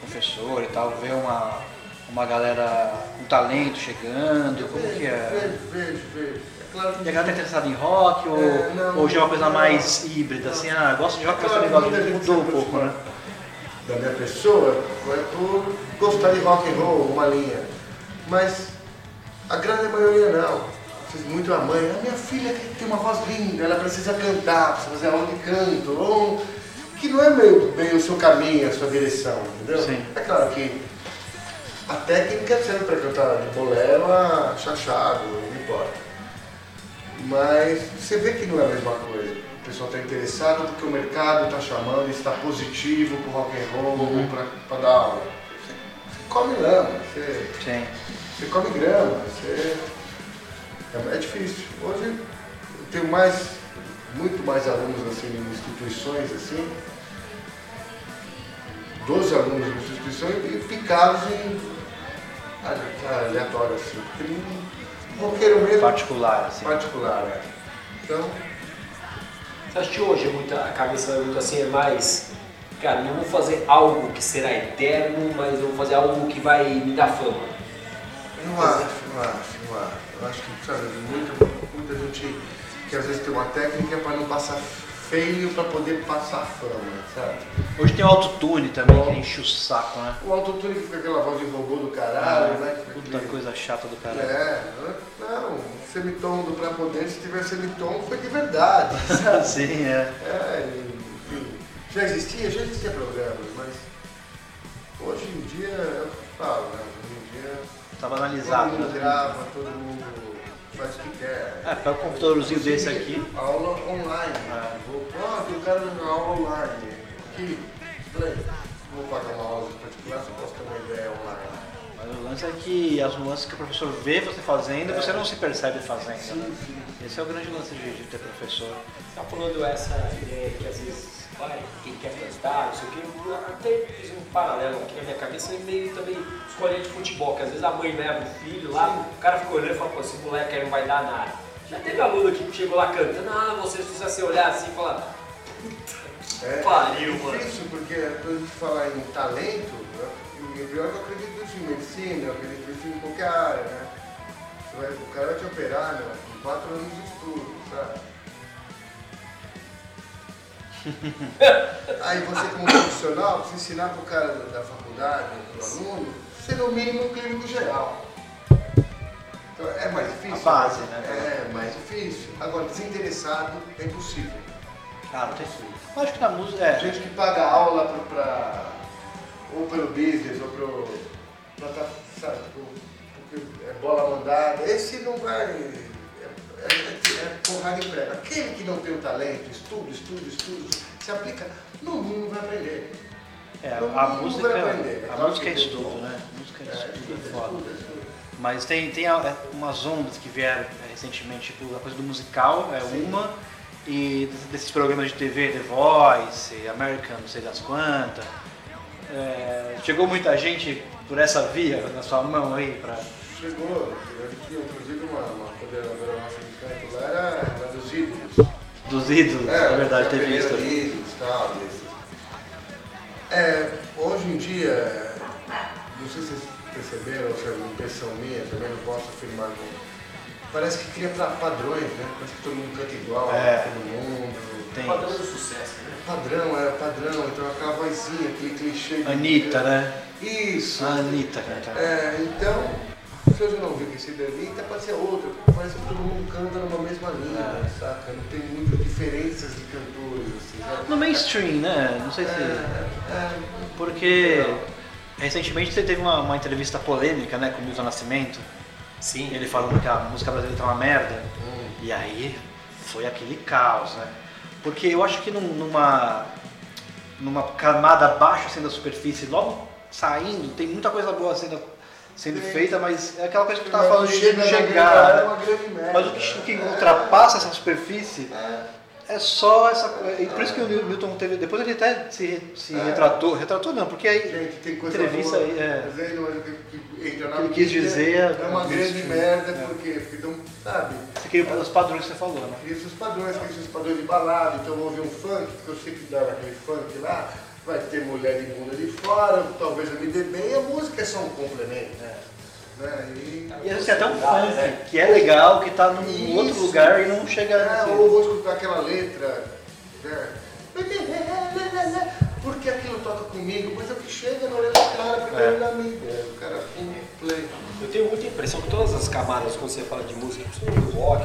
Speaker 2: professor e tal, vê uma, uma galera com talento chegando, como que é?
Speaker 4: Vejo, vejo, vejo. Claro que
Speaker 2: E a galera tá interessada em rock ou,
Speaker 4: É, não,
Speaker 2: ou já é uma coisa
Speaker 4: não.
Speaker 2: mais híbrida, assim, ah, gosto de rock, mas
Speaker 4: Claro,
Speaker 2: também gosto de
Speaker 4: gente
Speaker 2: mudou um pouco,
Speaker 4: aproxima
Speaker 2: né?
Speaker 4: da minha pessoa é por gostar de rock and roll, uma linha. Mas a grande maioria não. Vocês muito a mãe, a minha filha tem uma voz linda, ela precisa cantar, precisa fazer aula de canto, ou que não é meio, bem o seu caminho, a sua direção, entendeu?
Speaker 2: Sim.
Speaker 4: É claro que a técnica serve para cantar de bolero a chachado, não importa. Mas você vê que não é a mesma coisa. O pessoal está interessado porque o mercado está chamando, está positivo para o rock and roll,
Speaker 2: Uhum.
Speaker 4: para dar aula. Você come lama, você,
Speaker 2: Sim.
Speaker 4: você come grama, você... É, é difícil. Hoje eu tenho mais, muito mais alunos assim, em instituições assim, 12 alunos em instituições e picados em ale- aleatório assim. Porque roqueiro mesmo
Speaker 2: Particular, assim.
Speaker 4: particular, né? Então,
Speaker 3: Você acha que hoje é muita, a cabeça é muito assim, é mais. Cara, não vou fazer algo que será eterno, mas eu vou fazer algo que vai me dar fama.
Speaker 4: não acho, não acho, não acho. Eu acho que, sabe, muita, muita gente que às vezes tem uma técnica para não passar feio para poder passar fama, sabe?
Speaker 2: Hoje tem o autotune também, que enche o saco, né?
Speaker 4: O autotune que fica aquela voz de robô do caralho, né? Que fica
Speaker 2: Puta
Speaker 4: aquele-
Speaker 2: coisa chata do caralho.
Speaker 4: É, não, semitom do pra poder, se tiver semitom foi de verdade, sabe?
Speaker 2: Sim, é.
Speaker 4: É, enfim, já existia, já existia programas, mas hoje em dia, o eu falo, né? Hoje em dia
Speaker 2: Tava
Speaker 4: todo
Speaker 2: analisado,
Speaker 4: mundo
Speaker 2: né?
Speaker 4: grava, todo mundo faz o que quer.
Speaker 2: É, pega um computadorzinho desse aqui.
Speaker 4: Aula online.
Speaker 2: É.
Speaker 4: Vou, ah, tem um cara dando aula online. Aqui, play. Vou pagar uma aula particular, só posso ter uma ideia online.
Speaker 2: Mas o lance é que as nuances que o professor vê você fazendo, você não se percebe fazendo.
Speaker 4: Sim,
Speaker 2: né?
Speaker 4: sim.
Speaker 2: Esse é o grande lance de, de ter professor.
Speaker 3: Tá falando essa ideia que às vezes quem quer cantar, não sei o que. Eu até fiz um paralelo aqui na minha cabeça e meio também escolher de futebol, que às vezes a mãe leva o filho lá, o cara fica olhando e fala, pô, esse moleque aí não vai dar nada. Já teve aluno aqui que chegou lá cantando, ah, você precisa se olhar assim e falar,
Speaker 4: É,
Speaker 3: Pariu,
Speaker 4: é
Speaker 3: mano.
Speaker 4: difícil, porque quando a gente fala em talento, né, e pior que eu acredito isso em medicina, eu acredito em qualquer área, né? O cara vai te operar, né, com quatro anos de estudo, sabe? Aí você como profissional, precisa ensinar pro cara da da faculdade, pro aluno, ser no mínimo um clínico geral. Então é mais difícil.
Speaker 2: A base, né?
Speaker 4: É mais difícil. Agora, desinteressado é impossível.
Speaker 2: Ah, não tem Eu acho que na música. É,
Speaker 4: Gente que paga aula pra, pra- ou pelo business, ou pro. Pra tá, sabe, pro, porque é bola mandada. Esse não vai. É, é, é, é porrada em prego. Aquele que não tem o talento, estuda, estuda, estuda, se aplica, no mundo vai aprender.
Speaker 2: é,
Speaker 4: No
Speaker 2: a música.
Speaker 4: vai aprender.
Speaker 2: A
Speaker 4: Claro
Speaker 2: música é estudo,
Speaker 4: como.
Speaker 2: né? A música é
Speaker 4: É,
Speaker 2: estudo,
Speaker 4: estuda,
Speaker 2: é foda. Mas tem, tem é, umas ondas que vieram é, recentemente, tipo, a coisa do musical é uma, e desses programas de TV, The Voice, American, não sei das quantas. É, chegou muita gente por essa via na sua mão aí pra.
Speaker 4: Chegou, eu tinha inclusive uma, uma coordenadora nossa de lá, era, era dos ídolos.
Speaker 2: Dos ídolos, na verdade, teve isso.
Speaker 4: Ídolos, tal, desses. É, hoje em dia, não sei se vocês perceberam, ou se é uma impressão minha, também não posso afirmar. Não. Parece que cria pra padrões, né? Parece que todo mundo canta igual,
Speaker 2: É.
Speaker 4: todo mundo.
Speaker 2: Tem
Speaker 3: padrão do sucesso, né?
Speaker 4: Padrão, é padrão, então aquela vozinha, aquele clichê. de-
Speaker 2: Anitta, né?
Speaker 4: Isso.
Speaker 2: A Anitta cantando.
Speaker 4: É, então, se eu não vi que esse da Anitta, pode ser outra, parece que todo mundo canta numa mesma linha,
Speaker 2: É.
Speaker 4: saca? Não tem muitas diferenças de cantores, assim, sabe?
Speaker 2: No mainstream, né? Não sei se.
Speaker 4: É, é,
Speaker 2: Porque recentemente você teve uma, uma entrevista polêmica, né, com o Milton Nascimento.
Speaker 3: Sim.
Speaker 2: Ele falando que a música brasileira tá uma merda.
Speaker 4: Hum.
Speaker 2: E aí foi aquele caos, né? Porque eu acho que num- numa, numa camada abaixo assim da superfície, logo saindo, tem muita coisa boa sendo, sendo feita, mas é aquela coisa que eu tava
Speaker 4: Mas
Speaker 2: falando de
Speaker 4: chega
Speaker 2: chegar. né?
Speaker 4: é uma grande merda.
Speaker 2: Mas o que, o que ultrapassa essa superfície
Speaker 4: É,
Speaker 2: só essa coisa. E por isso que o Milton teve. Depois ele até se, se
Speaker 4: É.
Speaker 2: retratou. Retratou não, porque aí.
Speaker 4: gente, tem coisa
Speaker 2: Entrevista
Speaker 4: boa,
Speaker 2: aí, é.
Speaker 4: mas O que
Speaker 2: ele quis dizer
Speaker 4: é uma
Speaker 2: é
Speaker 4: grande merda,
Speaker 2: É.
Speaker 4: por quê? Porque não, sabe?
Speaker 2: Você queria os padrões que você falou, né?
Speaker 4: Cria seus padrões, cria seus padrões de balada, então eu vou ouvir um funk, porque eu sei que dá naquele funk lá, vai ter mulher de bunda de fora, talvez eu me dê bem, a música é só um complemento. Né? E,
Speaker 2: E às vezes tem até um funk que é legal, que tá num
Speaker 4: Isso.
Speaker 2: outro lugar e não chega
Speaker 4: é,
Speaker 2: nesse-
Speaker 4: ou vou escutar aquela letra, né? porque aquilo toca comigo, mas é o que chega na orelha do cara, porque
Speaker 2: É.
Speaker 4: é. na mídia, o cara pum, play.
Speaker 3: Eu tenho muita impressão que todas as camadas, quando você fala de música, principalmente rock,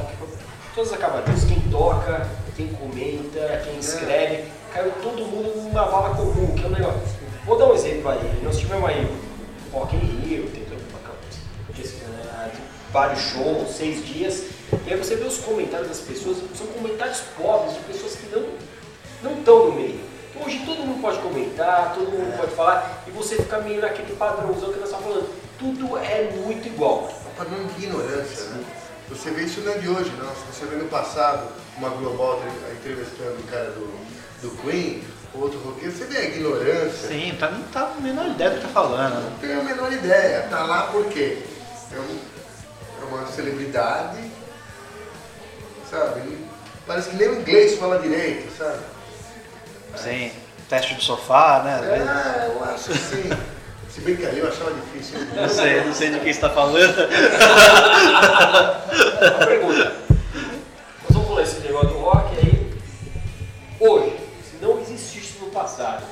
Speaker 3: todas as camadas, quem toca, quem comenta, quem escreve, caiu todo mundo numa vala comum, que é um negócio. Vou dar um exemplo aí. Nós tivemos aí o Rock in Rio, tem todo né, vários shows, seis dias, e aí você vê os comentários das pessoas, são comentários pobres de pessoas que não não estão no meio. Então, hoje todo mundo pode comentar, todo mundo pode falar, e você fica meio naquele padrãozão que nós estamos falando. Tudo é muito igual.
Speaker 4: É um padrão de ignorância, né? Você vê isso não é de hoje, não. Se você vê no passado uma Global tre- entrevistando o cara do, do Queen, outro roqueiro, você vê a ignorância.
Speaker 2: Sim, tá, não tá a menor ideia do que tá falando. né?
Speaker 4: Não tenho a menor ideia. Tá lá por quê? É, um- é uma celebridade, sabe? Parece que nem o inglês fala direito, sabe?
Speaker 2: Sim, teste do sofá, né? às vezes.
Speaker 4: É, eu acho assim. Se bem que aí eu achava difícil.
Speaker 2: Não sei, não sei de quem você tá falando.
Speaker 3: Uma pergunta. Nós vamos falar esse negócio do rock aí. Hoje, se não existisse no passado,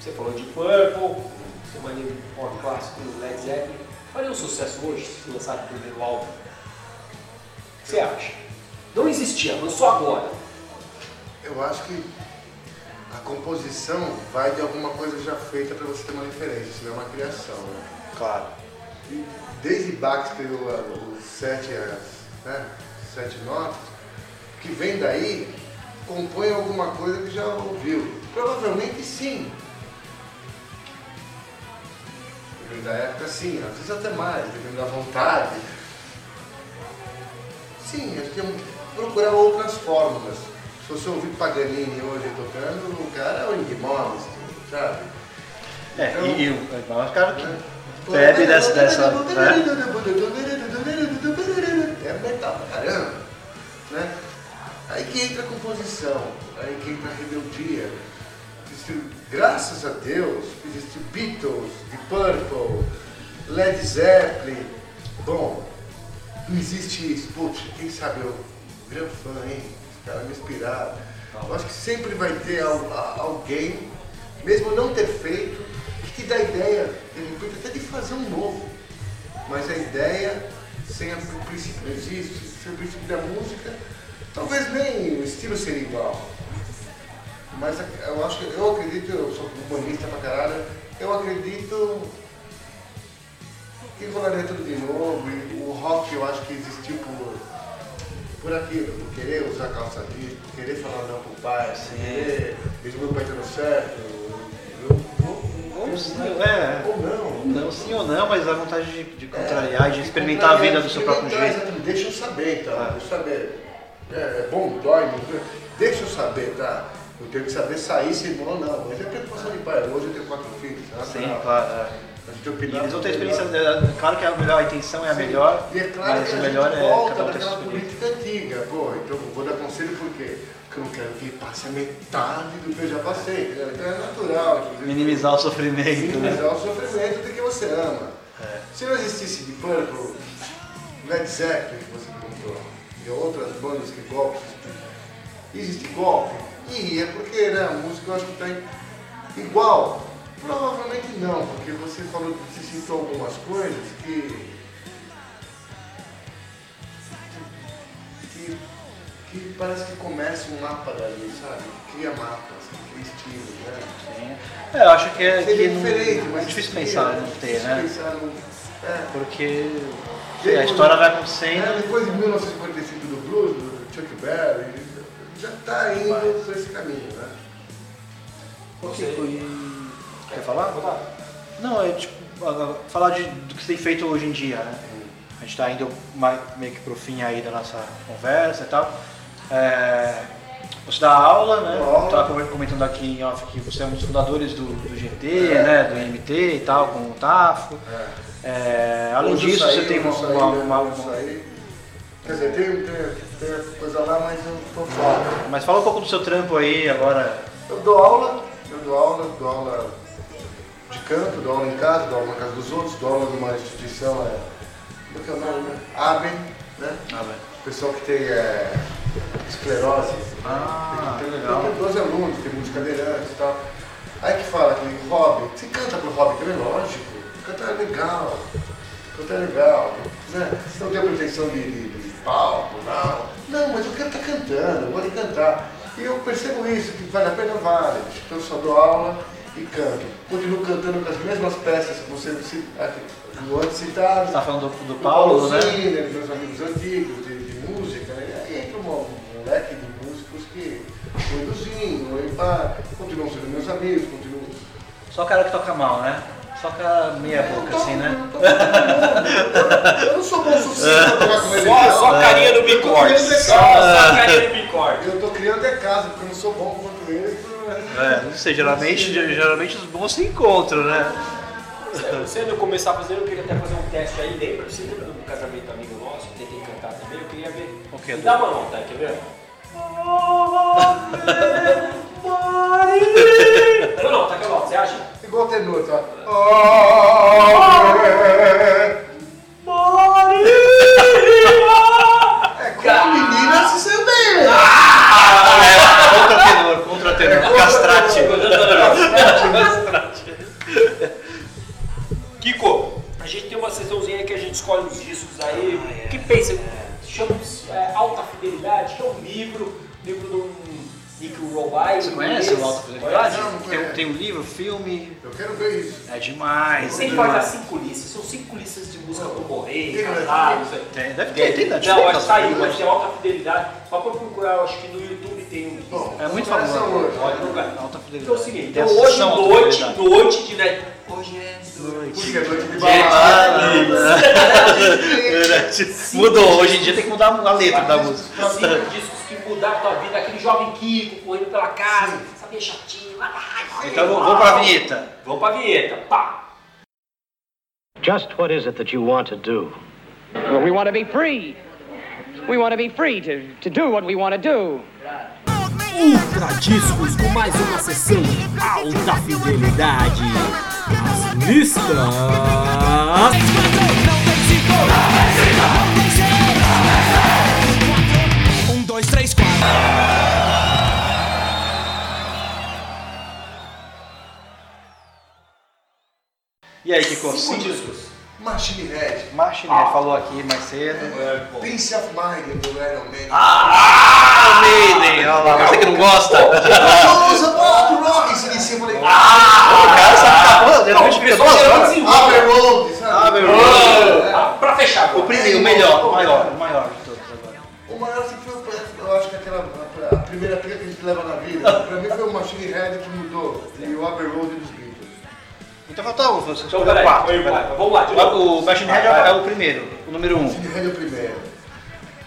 Speaker 3: você falou de Purple, você mandou um rock clássico do Led Zeppelin, faria um sucesso hoje se lançar o primeiro álbum? O que você acha? Não existia, lançou agora.
Speaker 4: Eu acho que a composição vai de alguma coisa já feita para você ter uma referência, senão é uma criação, né?
Speaker 2: Claro.
Speaker 4: E desde Bach a- os sete, as, né, sete notas, que vem daí, compõe alguma coisa que já ouviu. Provavelmente sim. Dependendo da época sim, às vezes até mais, dependendo da vontade. Sim, acho que é procurar outras fórmulas. Se você ouvir Paganini hoje tocando, o cara é o Ing sabe?
Speaker 2: É,
Speaker 4: Então-
Speaker 2: e, e o é cara que bebe dessa. dessa né?
Speaker 4: É metal pra caramba. Né? Aí que entra a composição, aí que entra a rebeldia. Graças a Deus, existe Beatles, The Purple, Led Zeppelin. Bom, não existe isso. Putz, quem sabe eu, grande fã, hein? Os caras me inspiraram. Eu acho que sempre vai ter alguém, mesmo não ter feito, que te dá ideia, de repente, até de fazer um novo. Mas a ideia, sem a- o princípio não existe. Sem o princípio da música, talvez nem o estilo seria igual. Mas eu acho que, eu acredito, eu sou humanista pra caralho, eu acredito que rolaria tudo de novo. E o rock eu acho que existiu por, por aquilo, por querer usar calça jeans, por querer falar não pro pai, por querer, mesmo meu pai estando certo. Eu, eu,
Speaker 2: Ou sim, é.
Speaker 4: Ou não.
Speaker 2: Não, sim ou não, mas a vontade de, de contrariar, de experimentar a vida do seu próprio jeito.
Speaker 4: Deixa eu saber, tá?
Speaker 2: Ah.
Speaker 4: Deixa eu saber. É, é bom, dói. Deixa eu saber, tá? Eu tenho que saber sair se irmão ou não. Mas é preocupação de pai. Hoje eu tenho quatro filhos. Tá?
Speaker 2: Sim, claro. é.
Speaker 4: A gente tem opinião
Speaker 2: eles vão ter experiência, é, claro que a melhor a intenção é a melhor,
Speaker 4: E é claro
Speaker 2: mas
Speaker 4: que
Speaker 2: o
Speaker 4: a
Speaker 2: melhor é
Speaker 4: volta
Speaker 2: um experiência.
Speaker 4: política antiga. Pô, então eu vou dar conselho por quê? Porque eu não quero que passe a metade do que eu já passei. entendeu? Então é natural.
Speaker 2: Minimizar o sofrimento, né?
Speaker 4: minimizar o sofrimento de que você ama.
Speaker 2: É.
Speaker 4: Se não existisse de Purple, Led Zeppelin, que você e outras bandas que golpe, existe golpe? E é porque né, a música eu acho que está igual. Provavelmente não, porque você falou, você citou algumas coisas que. que, que parece que começa um mapa dali, sabe? Cria mapas, cria estilos, né?
Speaker 2: Sim. É, eu acho que é, que
Speaker 4: Seria
Speaker 2: não-
Speaker 4: diferente,
Speaker 2: é
Speaker 4: mas
Speaker 2: difícil
Speaker 4: seria,
Speaker 2: pensar não ter,
Speaker 4: difícil
Speaker 2: né?
Speaker 4: pensar no- é.
Speaker 2: Porque a história vai
Speaker 4: É,
Speaker 2: acontecendo.
Speaker 4: depois de 1945 do blues, do Chuck Berry, já está indo por esse caminho, né?
Speaker 3: Você...
Speaker 2: Quer falar? Não, é tipo, falar de, do que se tem feito hoje em dia, né? A gente está indo mais, meio que pro fim aí da nossa conversa e tal. É, você dá aula, né? Estava comentando aqui em off que você é um dos fundadores do, do GT, né? Do MT e tal, com o Tafo. É, além
Speaker 4: Hoje
Speaker 2: disso,
Speaker 4: saí,
Speaker 2: você tem uma,
Speaker 4: saí,
Speaker 2: uma-
Speaker 4: né?
Speaker 2: uma-
Speaker 4: saí. Quer dizer, tem, tem, tem coisa lá, mas eu tô fora.
Speaker 2: Mas fala um pouco do seu trampo aí agora.
Speaker 4: Eu dou aula, eu dou aula, dou aula de canto, dou aula em casa, dou aula na casa dos outros, dou aula numa instituição, é, como é que é o nome, né? ABEN, né?
Speaker 2: Velho.
Speaker 4: Pessoal que tem é, esclerose.
Speaker 2: Ah,
Speaker 4: tem,
Speaker 2: que legal.
Speaker 4: Tem 12 alunos, tem muitos cadeirantes e tal. Aí que fala que hobby, você canta pro hobby também, lógico. Cantar é legal, cantar é legal. Né? Você não tem a pretensão de, de, de palco, não. Não, mas eu quero estar cantando, eu de cantar. E eu percebo isso, que vale a pena, vale. Então eu só dou aula e canto. Continuo cantando com as mesmas peças que você no antes citado.
Speaker 2: Você tá falando do, do
Speaker 4: Do
Speaker 2: Paulo, né?
Speaker 4: Ziner, meus amigos antigos de, de música, né? E aí entra um, um leque de músicos que o Eduzinho, o Epá, continuam sendo meus amigos, continuam.
Speaker 2: Só o cara que toca mal, né? Só com a meia boca, assim, né?
Speaker 4: Eu, tô- eu, eu não sou bom o suficiente pra tocar com ele.
Speaker 3: Só, só a carinha do
Speaker 4: Eu tô
Speaker 3: bigode. Só, só a carinha do bigode.
Speaker 4: Eu tô criando de casa, porque eu não sou bom quanto ele.
Speaker 2: É, não sei, geralmente, geralmente os bons se encontram, né?
Speaker 3: Você não começar a fazer, eu queria até fazer um teste aí. Lembra? Você lembra do casamento amigo nosso? que Tentei cantar também. Eu queria ver.
Speaker 2: O quê?
Speaker 3: Me dá uma nota, quer ver? Não, não, tá que você acha?
Speaker 4: Igual tenor, tá? Oh, é. É, como menina se saiu bem.
Speaker 2: Contra tenor, contra tenor, castrate.
Speaker 3: Kiko, a gente tem uma sessãozinha que a gente escolhe os discos aí. O que pensa? Chama é, Alta Fidelidade, que é um livro, livro do Nick Robai.
Speaker 2: Você conhece o Alta Fidelidade? Tem, tem um livro, filme.
Speaker 4: Eu quero ver isso.
Speaker 2: É demais. É
Speaker 3: Sempre faz as
Speaker 2: demais.
Speaker 3: cinco listas, são cinco listas de música pro isso aí.
Speaker 2: Tem, deve ter, tem Netflix,
Speaker 3: Não, acho que tá aí,
Speaker 2: Alta
Speaker 3: mas tem alta fidelidade. Só pra procurar, eu acho que no YouTube tem um.
Speaker 4: Bom,
Speaker 2: É muito famoso.
Speaker 4: hoje.
Speaker 3: Pode procurar.
Speaker 2: Alta Fidelidade.
Speaker 3: Então é o seguinte, então hoje noite,
Speaker 2: Fidelidade.
Speaker 3: noite de net. Hoje é
Speaker 4: é noite de balada.
Speaker 2: Mudou, hoje em dia tem que mudar a letra da música.
Speaker 3: Cinco discos que mudaram a tua vida, aquele jovem Kiko correndo pela casa, sabia chatinho. Ai, ai,
Speaker 2: Então vamos vamos pra vinheta.
Speaker 3: Vamos pra vinheta, pá!
Speaker 6: Just what is it that you want to do?
Speaker 7: Well, we want to be free. We want to be free to, to do what we want to do.
Speaker 1: Ultra Discos com mais uma sessão alta fidelidade. As listas
Speaker 2: E aí, Kiko?
Speaker 4: Cinco
Speaker 2: Cinco
Speaker 4: discos. Machine Head.
Speaker 2: Machine Head falou aqui mais cedo.
Speaker 4: Peace of Mind do Iron Maiden.
Speaker 2: Ah, Maiden! Olha lá, você que não gosta.
Speaker 4: Usa pop rock esse DC. Eu falei,
Speaker 2: O cara sabe que tá
Speaker 3: Não, gerando
Speaker 2: horas.
Speaker 3: desenvolve.
Speaker 4: Abbey Road, sabe?
Speaker 2: Abbey Road.
Speaker 3: Ah, Pra fechar
Speaker 2: O primeiro, o melhor, o maior, o maior de todos agora.
Speaker 4: O maior sempre foi, o- eu acho que aquela, a, a primeira trilha que a gente leva na vida. Pra mim foi o Machine Head que mudou. E o Abbey Road dos.
Speaker 2: Então falta um, você
Speaker 3: Então, peraí,
Speaker 2: quatro.
Speaker 3: foi, vai, vamos lá, de novo.
Speaker 2: O Machine Head é o primeiro, o número um.
Speaker 4: Machine Head é o primeiro.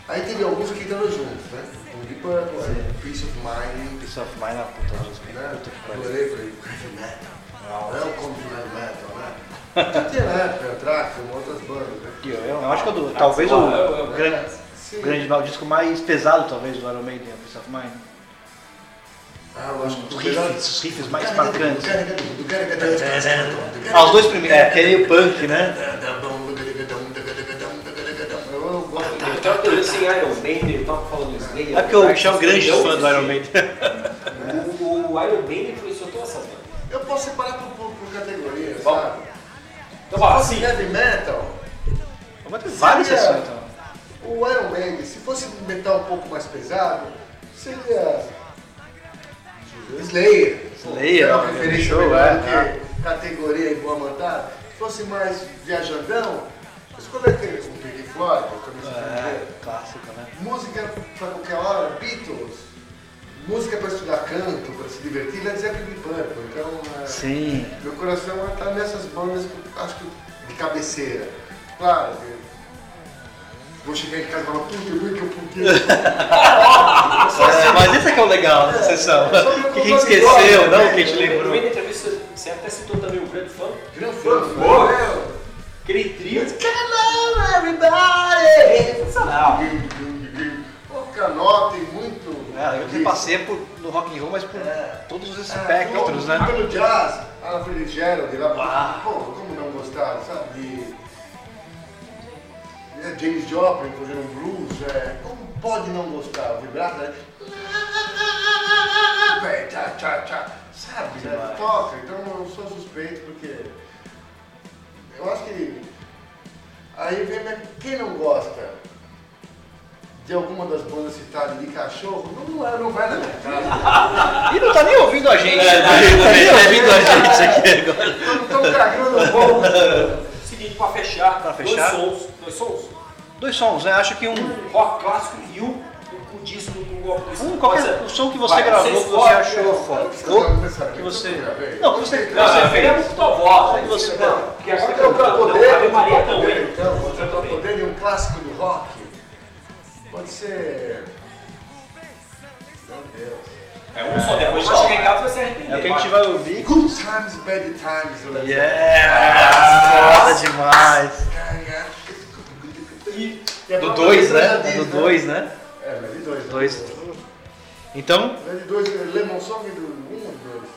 Speaker 4: Aí teve alguns que entraram juntos, né? O Deep Purple, aí, Peace of Mind,
Speaker 2: Peace of Mind, ah, puta música.
Speaker 4: né?
Speaker 2: Puta que pariu.
Speaker 4: Adorei, falei, Heavy Metal. Não é o como de Heavy Metal, né? Tinha na época, Anthrax, outras bandas, né?
Speaker 2: Eu, eu acho que eu talvez o grande, o disco mais pesado, talvez, do Iron Maiden, é o Peace of Mind.
Speaker 4: Ah,
Speaker 2: Os
Speaker 4: o
Speaker 2: riffs, mais marcantes. Ah, os dois primeiros, é, que é meio punk, né?
Speaker 4: Eu
Speaker 3: tava pensando assim, Iron Maiden, eu tava falando Slayer.
Speaker 2: É porque o Michel é um grande fã do Iron. Maiden.
Speaker 3: O, o Iron Maiden influenciou todas essas bandas.
Speaker 4: Eu posso separar por, por, por categorias,
Speaker 3: Vamos.
Speaker 4: sabe?
Speaker 3: Então
Speaker 4: Se
Speaker 3: assim,
Speaker 4: fosse heavy metal,
Speaker 2: Vamos ter várias sessões, então.
Speaker 4: o Iron Maiden, se fosse metal um pouco mais pesado, seria Slayer.
Speaker 2: Slayer,
Speaker 4: é uma
Speaker 2: né?
Speaker 4: preferência
Speaker 2: Show,
Speaker 4: melhor
Speaker 2: é,
Speaker 4: do que categoria igual a mandada. Se fosse mais viajandão, eu escolhi aquele com Pink Floyd, Camisa
Speaker 2: É, clássico, né?
Speaker 4: Música para qualquer hora, Beatles. Música para estudar canto, para se divertir, Led Zeppelin Purple. Então, é,
Speaker 2: Sim.
Speaker 4: meu coração está nessas bandas, acho que de cabeceira. Claro, vou chegar em casa e falar, puta, eu que eu podia.
Speaker 2: É, mas esse é que é o legal dessa sessão.
Speaker 4: É,
Speaker 2: O
Speaker 4: meu
Speaker 2: que a gente esqueceu, não o que a gente
Speaker 3: no
Speaker 2: lembrou.
Speaker 3: meio da entrevista você até citou também o grande fã.
Speaker 4: Grande fã,
Speaker 3: Pô.
Speaker 4: fã.
Speaker 3: Aquele trio.
Speaker 4: Hello, everybody!
Speaker 3: Sensacional.
Speaker 4: O Canó tem muito.
Speaker 2: É, eu passei por, no rock and roll, mas por
Speaker 4: É.
Speaker 2: todos os espectros,
Speaker 4: como-
Speaker 2: né?
Speaker 4: Pelo jazz, Alan Fitzgerald, lá,
Speaker 2: Ah.
Speaker 4: pô, como não gostar, sabe? É, James Joplin fazendo um blues, é, como pode não gostar? O vibrato, né? Tchá, tchá, tchá, sabe? Né? Toca, então eu sou suspeito porque eu acho que aí vem quem não gosta de alguma das bandas citadas de cachorro, não, é- não vai na minha casa.
Speaker 2: E não tá nem ouvindo a gente, né? Não tá nem ouvindo a gente aqui agora.
Speaker 4: Estão cagando o bom.
Speaker 3: Seguinte, pra fechar,
Speaker 2: Pra fechar?
Speaker 3: dois sons. Dois sons.
Speaker 2: Dois sons, né? Acho que um.
Speaker 3: Um rock clássico e um, um, um disco com golpe
Speaker 2: Um, qualquer, o som que você
Speaker 3: Vai,
Speaker 2: gravou, que você achou foda. Ou que você. Não, que você, que
Speaker 3: Não,
Speaker 2: você
Speaker 3: você
Speaker 2: fez.
Speaker 3: fez com tua voz.
Speaker 2: Que você-
Speaker 3: não, que
Speaker 4: é o
Speaker 3: cantando,
Speaker 4: poder?
Speaker 3: Maria
Speaker 4: é
Speaker 3: também.
Speaker 4: Então,
Speaker 3: Você
Speaker 4: qual que é o
Speaker 3: também.
Speaker 4: poder de um clássico do rock? Pode ser. Meu Deus.
Speaker 3: É um só, depois vai chegar em casa se arrepender.
Speaker 2: É o que a gente vai ouvir.
Speaker 4: Good times, bad times. Led
Speaker 2: Yeah! Foda demais!
Speaker 4: E
Speaker 2: Do 2, né? Do 2, né?
Speaker 4: É, mas de dois. né?
Speaker 2: Dois. Então,
Speaker 4: Mas de dois, Lemon Song do 1 um ou do 2?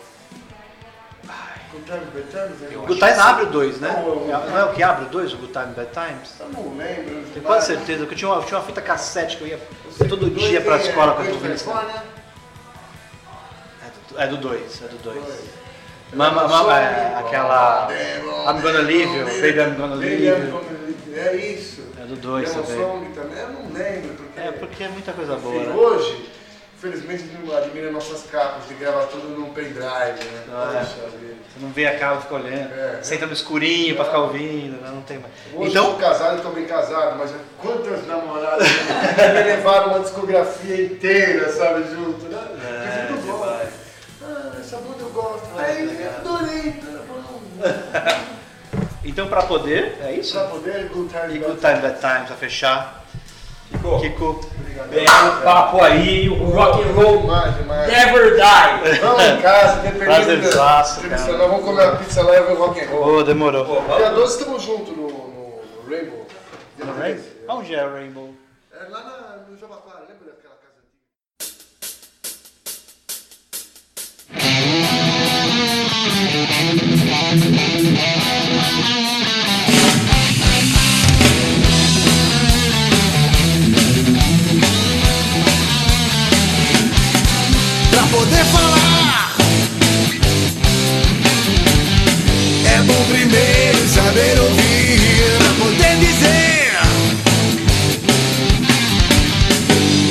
Speaker 4: Good times, bad times. né?
Speaker 2: o Good Times abre o 2, né?
Speaker 4: Não, eu-
Speaker 2: Não é o que abre o 2, o Good Time Bad Times?
Speaker 4: Eu não lembro.
Speaker 2: Tenho quase certeza, que eu tinha uma, tinha uma fita cassete que eu ia
Speaker 4: Eu que
Speaker 2: todo dia pra
Speaker 4: tem,
Speaker 2: escola
Speaker 4: é,
Speaker 2: com ovelhas.
Speaker 4: California,
Speaker 2: É do 2, é do 2.
Speaker 4: dois.
Speaker 2: Mama, mama, é, aquela. I'm gonna leave you, baby, I'm gonna leave you.
Speaker 4: É isso.
Speaker 2: É do 2
Speaker 4: Lemon
Speaker 2: também.
Speaker 4: Song também. Eu não lembro, porque...
Speaker 2: É, porque é muita coisa boa,
Speaker 4: Enfim,
Speaker 2: né?
Speaker 4: Hoje, infelizmente, não admira nossas capas de gravar tudo num pendrive, né?
Speaker 2: Ah, é. Você não vê a cara, fica olhando.
Speaker 4: É.
Speaker 2: Senta no escurinho pra ficar ouvindo, né? não tem mais.
Speaker 4: Hoje
Speaker 2: Então,
Speaker 4: estou casado, estou bem casado, mas quantas namoradas me levaram uma discografia inteira, sabe, junto, né? É muito bom. Ah, essa banda eu gosto. Ai, adorei. tá bom.
Speaker 2: então pra poder, é isso?
Speaker 4: Pra poder, good time,
Speaker 2: E Good Time Bad Times, pra fechar.
Speaker 3: Ficou.
Speaker 2: Kiko,
Speaker 4: Obrigado.
Speaker 3: Belo papo aí, o rock and roll
Speaker 2: Demais, demais.
Speaker 3: never die.
Speaker 2: Vamos em casa, dependendo da. Nós vamos comer uma pizza lá e ver o rock and roll.
Speaker 8: Ô, demorou.
Speaker 3: Pô,
Speaker 2: Dia
Speaker 3: vamos.
Speaker 2: 12 estamos juntos no, no, no Rainbow. 13.
Speaker 8: Onde é o Rainbow?
Speaker 2: É lá na, no Jabaquara, lembra daquela casa antiga?
Speaker 4: Primeiro saber ouvir. Pra poder dizer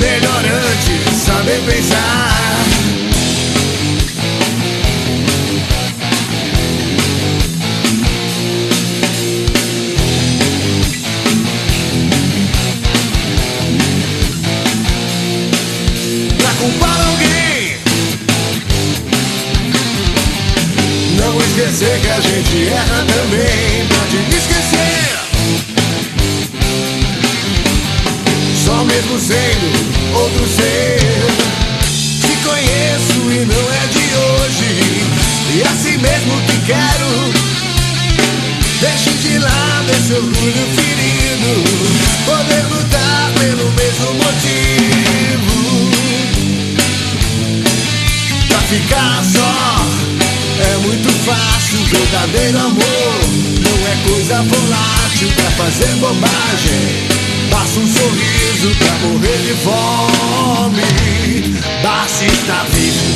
Speaker 4: Melhor antes saber pensar esquecer que a gente erra também. Pode me esquecer. Só mesmo sendo outro ser. Te conheço e não é de hoje. E assim mesmo que quero Deixe de lado esse orgulho ferido. Poder lutar pelo mesmo motivo. Pra ficar só é muito fácil, verdadeiro amor não é coisa volátil pra fazer bobagem. Basta um sorriso pra morrer de fome. Basta estar vivo,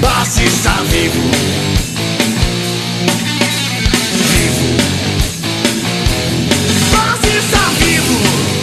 Speaker 4: basta estar vivo. Vivo, basta estar vivo.